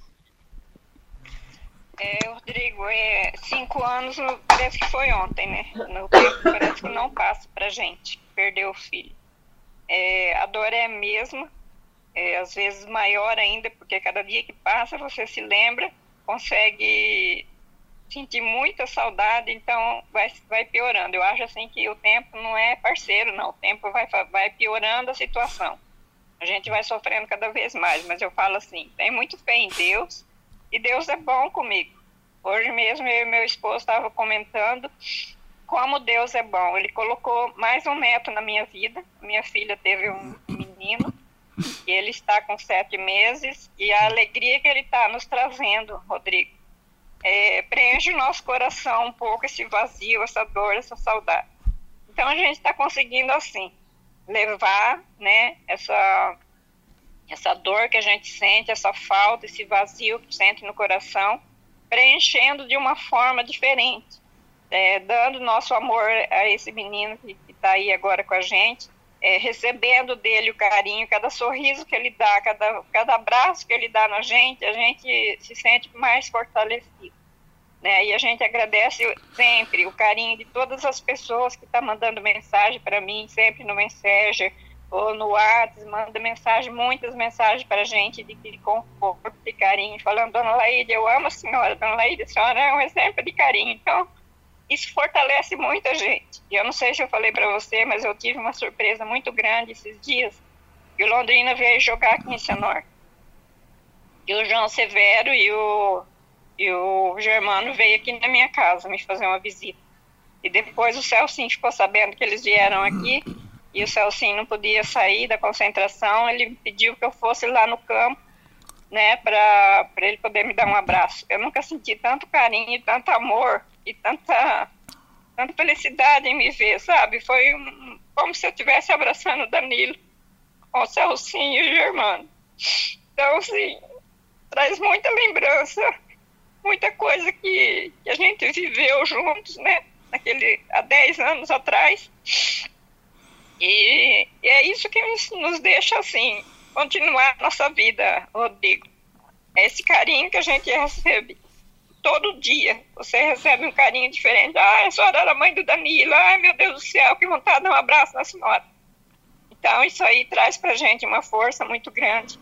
É, Rodrigo, é, cinco anos parece que foi ontem, né? No tempo parece que não passa pra gente perder o filho. É, a dor é a mesma, é, às vezes maior ainda, porque cada dia que passa você se lembra, consegue sentir muita saudade, então vai, vai piorando. Eu acho assim que o tempo não é parceiro, não. O tempo vai, vai piorando a situação. A gente vai sofrendo cada vez mais, mas eu falo assim, tem muito fé em Deus e Deus é bom comigo. Hoje mesmo eu e meu esposo estavam comentando como Deus é bom. Ele colocou mais um neto na minha vida. Minha filha teve um menino e ele está com sete meses e a alegria que ele está nos trazendo, Rodrigo, é, preenche o nosso coração um pouco esse vazio, essa dor, essa saudade. Então a gente está conseguindo assim levar, né, essa essa dor que a gente sente, essa falta, esse vazio que sente no coração, preenchendo de uma forma diferente é, dando nosso amor a esse menino que está aí agora com a gente, é, recebendo dele o carinho, cada sorriso que ele dá, cada, cada abraço que ele dá na gente, a gente se sente mais fortalecido. Né? E a gente agradece sempre o carinho de todas as pessoas que estão tá mandando mensagem para mim, sempre no Messenger ou no WhatsApp, manda mensagem, muitas mensagens para a gente de, de conforto, de carinho, falando, Dona Laíde, eu amo a senhora, Dona Laíde, a senhora é um exemplo de carinho. Então, isso fortalece muita gente. Eu não sei se eu falei para você, mas eu tive uma surpresa muito grande esses dias. E o Londrina veio jogar aqui em Cianorte. E o João Severo e o, e o Germano veio aqui na minha casa me fazer uma visita. E depois o Celcinho ficou sabendo que eles vieram aqui e o Celcinho não podia sair da concentração. Ele pediu que eu fosse lá no campo, né, para ele poder me dar um abraço. Eu nunca senti tanto carinho e tanto amor e tanta, tanta felicidade em me ver, sabe? Foi um, como se eu estivesse abraçando o Danilo com o Celcinho e o Germano. Então, assim, traz muita lembrança, muita coisa que, que a gente viveu juntos, né? Naquele, há 10 anos atrás. E, e é isso que nos, nos deixa, assim, continuar nossa vida, Rodrigo. É esse carinho que a gente recebe todo dia você recebe um carinho diferente. Ah, a senhora era mãe do Danilo. Ai, meu Deus do céu, que vontade de dar um abraço na senhora. Então, isso aí traz para gente uma força muito grande.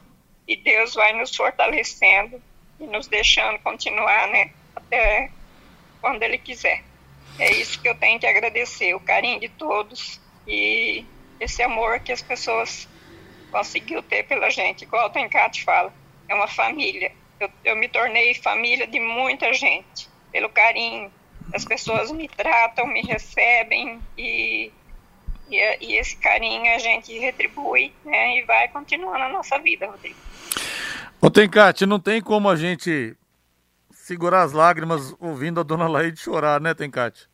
E Deus vai nos fortalecendo e nos deixando continuar, né? Até quando Ele quiser. É isso que eu tenho que agradecer, o carinho de todos e esse amor que as pessoas conseguiu ter pela gente. Igual o Tencate fala, é uma família eu, eu me tornei família de muita gente, pelo carinho. As pessoas me tratam, me recebem e, e, e esse carinho a gente retribui né, e vai continuando a nossa vida, Rodrigo. Ô Tencate, não tem como a gente segurar as lágrimas ouvindo a dona Laide chorar, né, Tencate?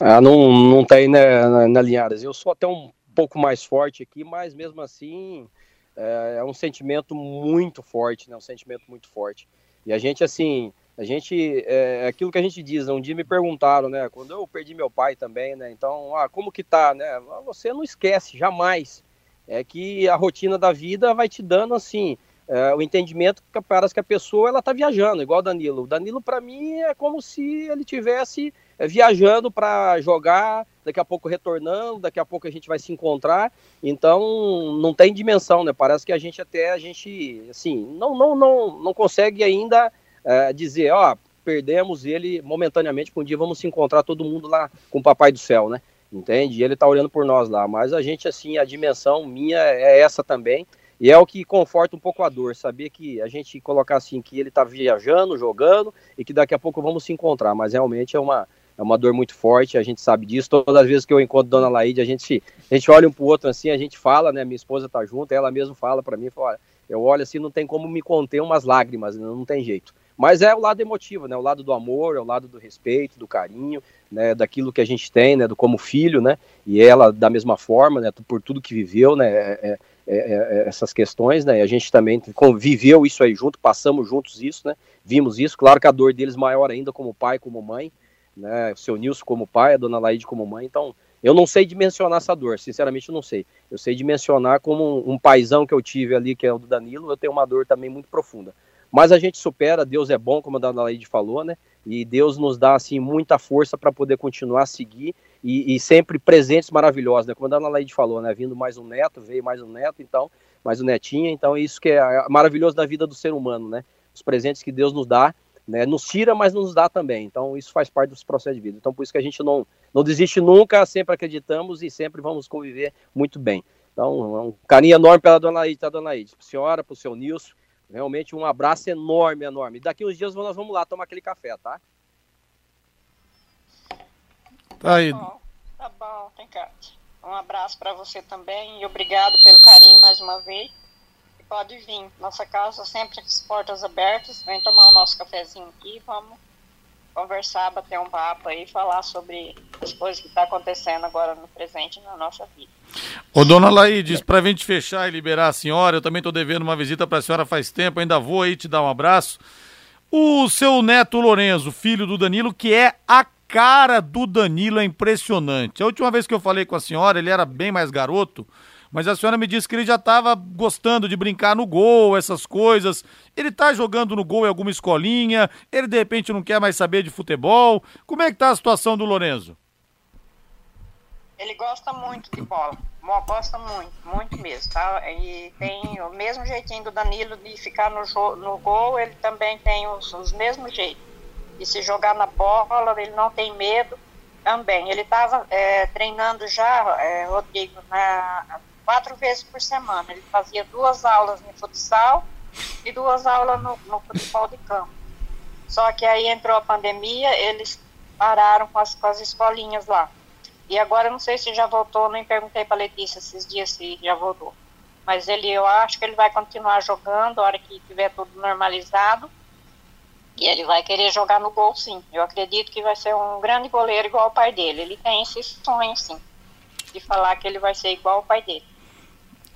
Ah, não, não tem, né, na, na Linhares. Eu sou até um pouco mais forte aqui, mas mesmo assim é, é um sentimento muito forte, né? Um sentimento muito forte. E a gente, assim, a gente, é, é aquilo que a gente diz, um dia me perguntaram, né, quando eu perdi meu pai também, né, então, ah, como que tá, né, você não esquece, jamais, é que a rotina da vida vai te dando, assim, é, o entendimento que parece que a pessoa ela está viajando, igual o Danilo. O Danilo, para mim, é como se ele tivesse viajando para jogar, daqui a pouco retornando, daqui a pouco a gente vai se encontrar. Então, não tem dimensão, né? Parece que a gente até, a gente, assim, não, não, não, não consegue ainda é, dizer, ó, perdemos ele momentaneamente, um dia vamos se encontrar todo mundo lá com o Papai do Céu, né? Entende? E ele tá olhando por nós lá. Mas a gente, assim, a dimensão minha é essa também. E é o que conforta um pouco a dor, saber que a gente colocar assim, que ele está viajando, jogando, e que daqui a pouco vamos se encontrar, mas realmente é uma, é uma dor muito forte, a gente sabe disso, todas as vezes que eu encontro Dona Laíde, a gente, a gente olha um pro outro assim, a gente fala, né, minha esposa tá junto, ela mesmo fala para mim, fala, eu olho assim, não tem como me conter umas lágrimas, né, não tem jeito. Mas é o lado emotivo, né? O lado do amor, é o lado do respeito, do carinho, né? Daquilo que a gente tem, né? Do como filho, né? E ela da mesma forma, né? Por tudo que viveu, né? É, é, é, é, essas questões, né? E a gente também conviveu isso aí junto, passamos juntos isso, né? Vimos isso. Claro que a dor deles maior ainda como pai, como mãe, né? O seu Nilson como pai, a dona Laide como mãe. Então, eu não sei dimensionar essa dor, sinceramente eu não sei. Eu sei dimensionar como um, paizão que eu tive ali, que é o do Danilo, eu tenho uma dor também muito profunda. Mas a gente supera, Deus é bom, como a dona Laide falou, né? E Deus nos dá, assim, muita força para poder continuar a seguir e, e, sempre presentes maravilhosos, né? Como a dona Laide falou, né? Vindo mais um neto, veio mais um neto, então, mais um netinho, então isso que é maravilhoso da vida do ser humano, né? Os presentes que Deus nos dá, né? Nos tira, mas nos dá também. Então, isso faz parte dos processos de vida. Então, por isso que a gente não, não desiste nunca, sempre acreditamos e sempre vamos conviver muito bem. Então, um carinho enorme pela dona Laide, tá, dona Laide? Pra senhora, pro seu Nilson, realmente um abraço enorme, enorme. Daqui uns dias nós vamos lá tomar aquele café, tá? Tá aí. Tá bom, tá bom tem Um abraço para você também e obrigado pelo carinho mais uma vez. Pode vir. Nossa casa sempre as portas abertas. Vem tomar o nosso cafezinho aqui. Vamos conversar, bater um papo aí, falar sobre as coisas que estão tá acontecendo agora no presente na nossa vida. Ô, dona Laídes, pra gente fechar e liberar a senhora, eu também tô devendo uma visita pra senhora faz tempo, ainda vou aí te dar um abraço. O seu neto Lorenzo, filho do Danilo, que é a cara do Danilo é impressionante. A última vez que eu falei com a senhora, ele era bem mais garoto, mas a senhora me disse que ele já estava gostando de brincar no gol, essas coisas. Ele tá jogando no gol em alguma escolinha, ele de repente não quer mais saber de futebol. Como é que tá a situação do Lorenzo? Ele gosta muito de bola, gosta muito, muito mesmo, tá? E tem o mesmo jeitinho do Danilo de ficar no, no gol, ele também tem os, os mesmos jeitos e se jogar na bola, ele não tem medo também. Ele estava é, treinando já, é, Rodrigo, na, quatro vezes por semana. Ele fazia duas aulas no futsal e duas aulas no, no futebol de campo. Só que aí entrou a pandemia, eles pararam com as, com as escolinhas lá. E agora não sei se já voltou, nem perguntei para Letícia esses dias se já voltou. Mas ele, eu acho que ele vai continuar jogando a hora que tiver tudo normalizado. E ele vai querer jogar no gol, sim. Eu acredito que vai ser um grande goleiro igual o pai dele. Ele tem esse sonho, sim, de falar que ele vai ser igual o pai dele.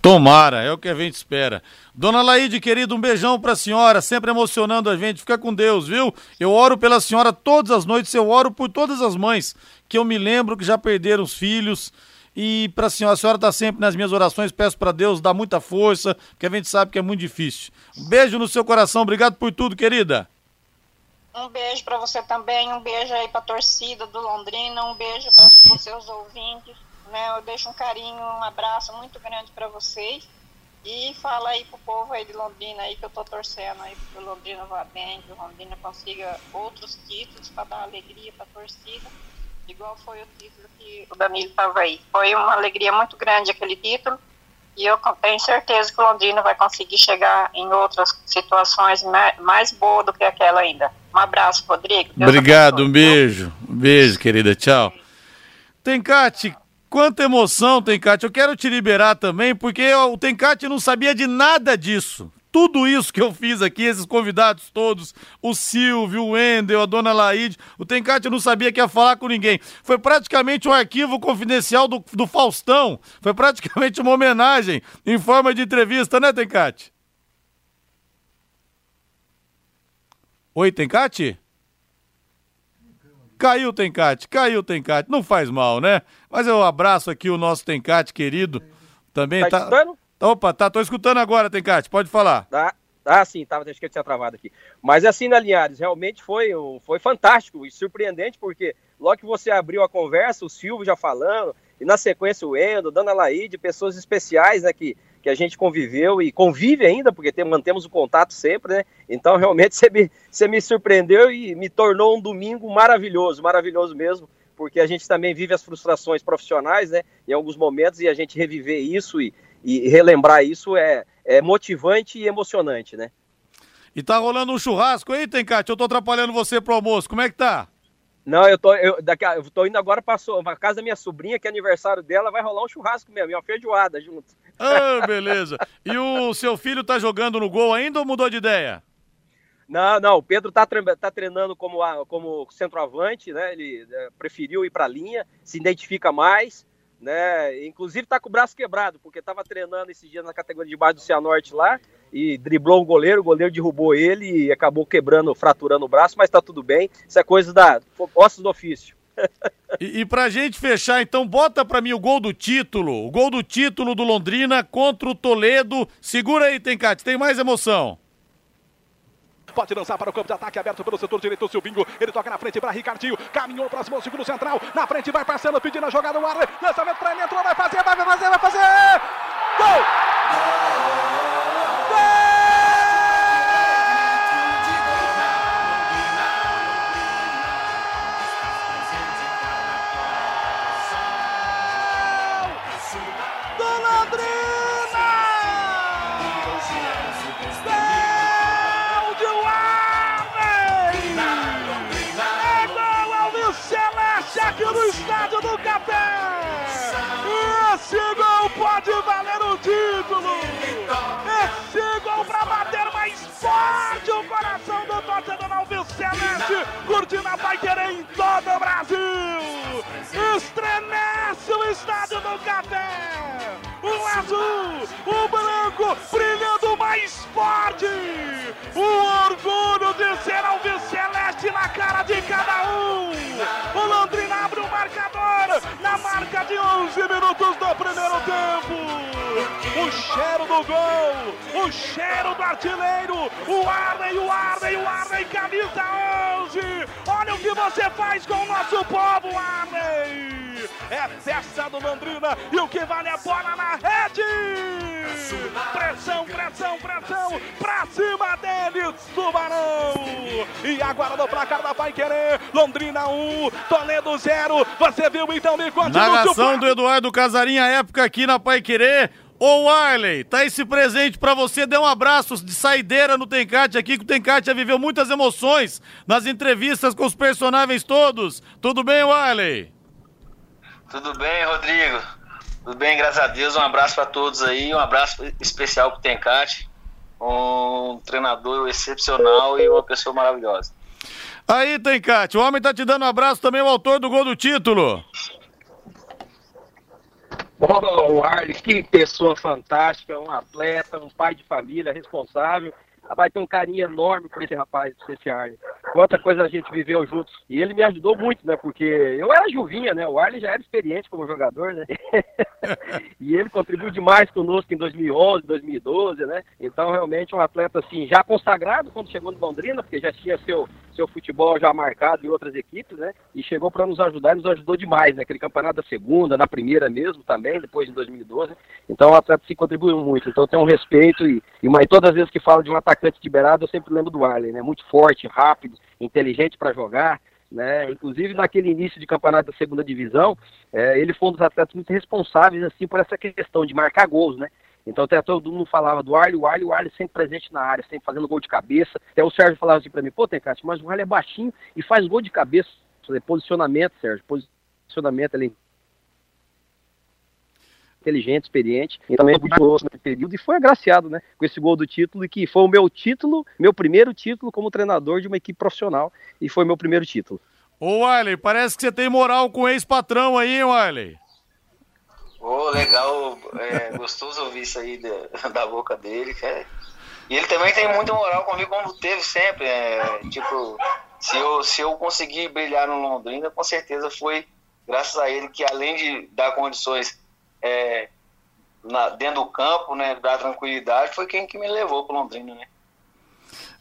Tomara, é o que a gente espera. Dona Laide, querido, um beijão pra senhora, sempre emocionando a gente. Fica com Deus, viu? Eu oro pela senhora todas as noites, eu oro por todas as mães que eu me lembro que já perderam os filhos. E pra senhora, a senhora tá sempre nas minhas orações, peço para Deus dar muita força, porque a gente sabe que é muito difícil. Um beijo no seu coração, obrigado por tudo, querida. Um beijo para você também, um beijo aí para a torcida do Londrina, um beijo para os seus ouvintes, né? Eu deixo um carinho, um abraço muito grande para vocês e fala aí pro povo aí de Londrina aí que eu tô torcendo aí que o Londrina vá bem, que o Londrina consiga outros títulos para dar alegria para a torcida, igual foi o título que o Danilo tava aí. Foi uma alegria muito grande aquele título e eu tenho certeza que o Londrina vai conseguir chegar em outras situações mais boas do que aquela ainda. Um abraço, Rodrigo. Deus Obrigado, abençoe. um beijo. Um beijo, querida. Tchau. Tencate, quanta emoção, Tencate. Eu quero te liberar também, porque o Tencate não sabia de nada disso tudo isso que eu fiz aqui, esses convidados todos, o Silvio, o Wendel, a dona Laide, o Tencate não sabia que ia falar com ninguém. Foi praticamente um arquivo confidencial do, do Faustão. Foi praticamente uma homenagem em forma de entrevista, né, Tencate? Oi, Tencate? Caiu o Tencate, caiu o Tencate. Não faz mal, né? Mas eu abraço aqui o nosso Tencate querido. Também tá. tá... Opa, tá, tô escutando agora, Tencate, pode falar. Tá, Ah, sim, tava, acho que tinha travado aqui. Mas assim, né, Linhares, realmente foi, foi fantástico e surpreendente, porque logo que você abriu a conversa, o Silvio já falando, e na sequência o Endo, Dona Laide, pessoas especiais, né, que, que a gente conviveu e convive ainda, porque tem, mantemos o contato sempre, né? Então, realmente, você me, você me surpreendeu e me tornou um domingo maravilhoso, maravilhoso mesmo, porque a gente também vive as frustrações profissionais, né, em alguns momentos, e a gente reviver isso e, e relembrar isso é, é motivante e emocionante, né? E tá rolando um churrasco aí, Tencate? Eu tô atrapalhando você pro almoço, como é que tá? Não, eu tô, eu, daqui, eu tô indo agora para a casa da minha sobrinha, que é aniversário dela, vai rolar um churrasco mesmo, e uma feijoada junto. Ah, beleza. E o seu filho tá jogando no gol ainda ou mudou de ideia? Não, não, o Pedro tá, tá treinando como, como centroavante, né? Ele é, preferiu ir para a linha, se identifica mais, né? Inclusive tá com o braço quebrado, porque tava treinando esse dia na categoria de base do Cianorte lá e driblou um goleiro, o goleiro derrubou ele e acabou quebrando, fraturando o braço, mas tá tudo bem. Isso é coisa da ossos do ofício. e, e pra gente fechar, então, bota pra mim o gol do título. O gol do título do Londrina contra o Toledo. Segura aí, Tencate, tem mais emoção. Pode lançar para o campo de ataque aberto pelo setor direito. O Silvinho, ele toca na frente para Ricardinho. Caminhou próximo ao segundo central. Na frente vai passando, pedindo a jogada no ar. Lançamento para ele, entrou, vai fazer, vai fazer, vai fazer. Gol! Pai Querer em todo o Brasil. Estremece o estádio do Café. O azul, o branco, brilhando mais forte. O orgulho de ser alviceleste na cara de cada um. O Londrina marca de 11 minutos do primeiro tempo. O cheiro do gol, o cheiro do artilheiro, o Arley, o Arley, o Arley, camisa 11. Olha o que você faz com o nosso povo, Arley. É festa do Londrina e o que vale é bola na rede. Pressão, pressão, pressão pra cima deles, Tubarão. E agora no placar da Pai Querer, Londrina 1, Toledo 0. Você viu então, me conte Narração do Eduardo Casarinha, época aqui na Pai Querer. Ô Arley, tá esse presente para você, dê um abraço de saideira no Tencate aqui, que o Tencate já viveu muitas emoções nas entrevistas com os personagens todos. Tudo bem, Arley? Tudo bem, Rodrigo? Tudo bem, graças a Deus. Um abraço para todos aí, um abraço especial pro Tencate, um treinador excepcional e uma pessoa maravilhosa. Aí, Tencate, o homem tá te dando um abraço também, o autor do gol do título. Oh, Arles, que pessoa fantástica, um atleta, um pai de família responsável. Vai ter um carinho enorme por esse rapaz, por esse Arlen. Quanta coisa a gente viveu juntos. E ele me ajudou muito, né? Porque eu era juvinha, né? O Arlen já era experiente como jogador, né? e ele contribuiu demais conosco em 2011, 2012, né? Então, realmente, um atleta, assim, já consagrado quando chegou no Londrina, porque já tinha seu, seu futebol já marcado em outras equipes, né? E chegou para nos ajudar e nos ajudou demais, né? Campeonato da segunda, na primeira mesmo também, depois de 2012. Então, o atleta se contribuiu muito. Então, tem um respeito e, e mas todas as vezes que fala de um atacante liberado, eu sempre lembro do Arley, né? Muito forte, rápido, inteligente para jogar. Né? Inclusive naquele início de campeonato da segunda divisão, é, ele foi um dos atletas muito responsáveis assim por essa questão de marcar gols, né? Então até todo mundo falava do Arley, o Arley, o Arley sempre presente na área, sempre fazendo gol de cabeça. Até o Sérgio falava assim para mim, pô, Tencate, mas o Arley é baixinho e faz gol de cabeça. Posicionamento, Sérgio, posicionamento ali inteligente, experiente, e também muito nesse período e foi agraciado, né, com esse gol do título e que foi o meu título, meu primeiro título como treinador de uma equipe profissional e foi meu primeiro título. Ô Wiley, parece que você tem moral com o ex-patrão aí, Wiley? Ô, oh, legal, é gostoso ouvir isso aí da, da boca dele, cara. E ele também tem muita moral comigo, como teve sempre. É, tipo, se eu, se eu conseguir brilhar no Londrina, com certeza foi graças a ele que, além de dar condições é, na, dentro do campo, né, dar tranquilidade, foi quem que me levou para Londrina, né?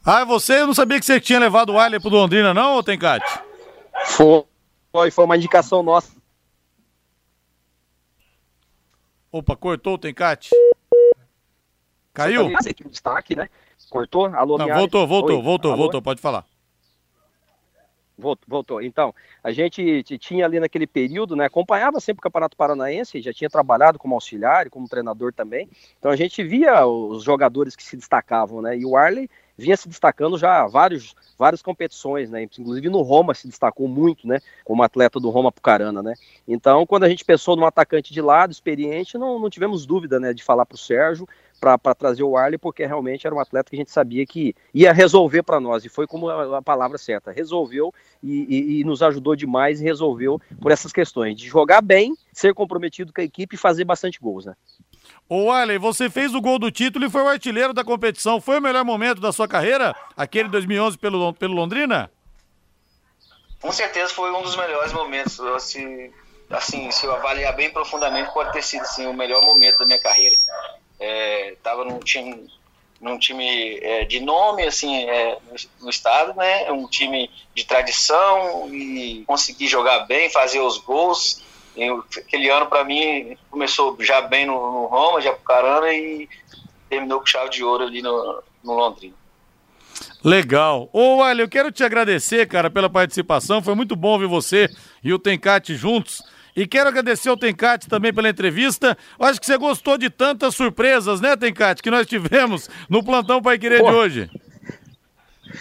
Ah, você, eu não sabia que você tinha levado o Arley pro Londrina, não, Tencate? Foi, foi, foi uma indicação nossa. Opa, cortou o Tencate? Caiu? Aqui o destaque, né? Cortou? Alô, Não, voltou, voltou, Oi, voltou, alô? voltou, pode falar. Voltou, voltou. Então, a gente tinha ali naquele período, né? Acompanhava sempre o Campeonato Paranaense, já tinha trabalhado como auxiliar e como treinador também. Então a gente via os jogadores que se destacavam, né? E o Arley vinha se destacando já vários várias competições, né? Inclusive no Roma se destacou muito, né? Como atleta do Roma Pucarana, né? Então, quando a gente pensou num atacante de lado, experiente, não, não tivemos dúvida, né? De falar para o Sérgio para trazer o Arley, porque realmente era um atleta que a gente sabia que ia resolver para nós, e foi como a, a palavra certa, resolveu e, e- e nos ajudou demais e resolveu por essas questões, de jogar bem, ser comprometido com a equipe e fazer bastante gols, né? Ô Arley, você fez o gol do título e foi o artilheiro da competição. Foi o melhor momento da sua carreira? Aquele 2011 pelo, pelo Londrina? Com certeza foi um dos melhores momentos. Se, assim, se eu avaliar bem profundamente, pode ter sido assim, o melhor momento da minha carreira. É, tava num time, num time é, de nome assim, é, no, no estado, né? Um time de tradição e consegui jogar bem, fazer os gols. Aquele ano para mim começou já bem no, no Roma, já pro Carana e terminou com chave de ouro ali no, no Londrina. Legal. Ô, Arley, eu quero te agradecer, cara, pela participação. Foi muito bom ver você e o Tencate juntos. E quero agradecer ao Tencate também pela entrevista. Eu acho que você gostou de tantas surpresas, né, Tencate, que nós tivemos no Plantão Pai Querer de Pô. hoje.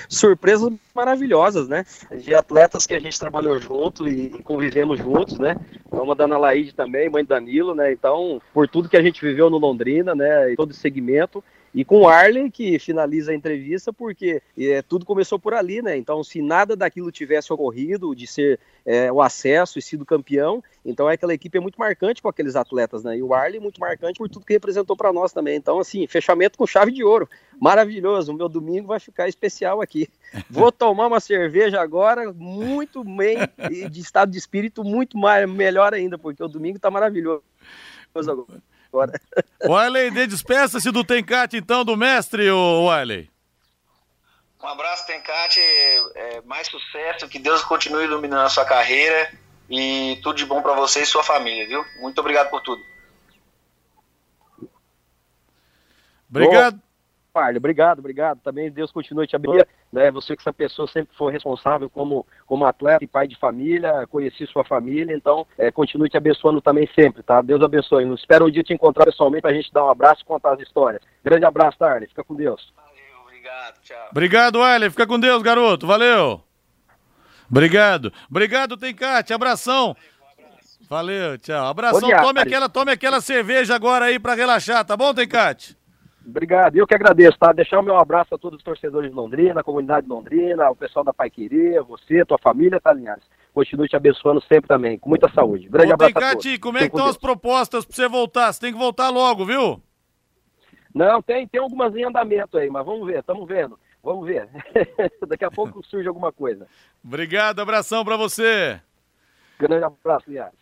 Surpresas maravilhosas, né? De atletas que a gente trabalhou junto e convivemos juntos, né? Uma da Ana Laide também, mãe do Danilo, né? Então, por tudo que a gente viveu no Londrina, né? E todo segmento. E com o Arley, que finaliza a entrevista, porque é, tudo começou por ali, né? Então, se nada daquilo tivesse ocorrido, de ser é, o acesso e sido campeão, então aquela equipe é muito marcante com aqueles atletas, né? E o Arley muito marcante por tudo que representou para nós também. Então, assim, fechamento com chave de ouro. Maravilhoso. O meu domingo vai ficar especial aqui. Vou tomar uma cerveja agora, muito bem, e de estado de espírito muito mais, melhor ainda, porque o domingo tá maravilhoso agora. O Arley, dê despeça-se do Tencate, então, do mestre, ô Arley. Um abraço, Tencate. É, mais sucesso, que Deus continue iluminando a sua carreira e tudo de bom para você e sua família, viu? Muito obrigado por tudo. Obrigado. Arley, obrigado, obrigado. Também Deus continue te abençoando. Né? Você que essa pessoa sempre foi responsável como, como atleta e pai de família, conheci sua família, então é, continue te abençoando também sempre, tá? Deus abençoe. Eu espero um dia te encontrar pessoalmente pra gente dar um abraço e contar as histórias. Grande abraço, Arley? Fica com Deus. Obrigado, tchau. Obrigado, Arley. Fica com Deus, garoto. Valeu. Obrigado. Obrigado, Tencate. Abração. Valeu, tchau. Abração. Tome aquela, tome aquela cerveja agora aí pra relaxar, tá bom, Tencate? Obrigado, eu que agradeço, tá? Deixar o meu abraço a todos os torcedores de Londrina, a comunidade de Londrina, o pessoal da Pai Querer, você, tua família, tá, Linhares? Continue te abençoando sempre também, com muita saúde. Grande Ô, abraço a Tencate, todos. como é que estão as propostas pra você voltar? Você tem que voltar logo, viu? Não, tem, tem algumas em andamento aí, mas vamos ver, estamos vendo. Vamos ver. Daqui a pouco surge alguma coisa. Obrigado, abração pra você. Grande abraço, Linhares.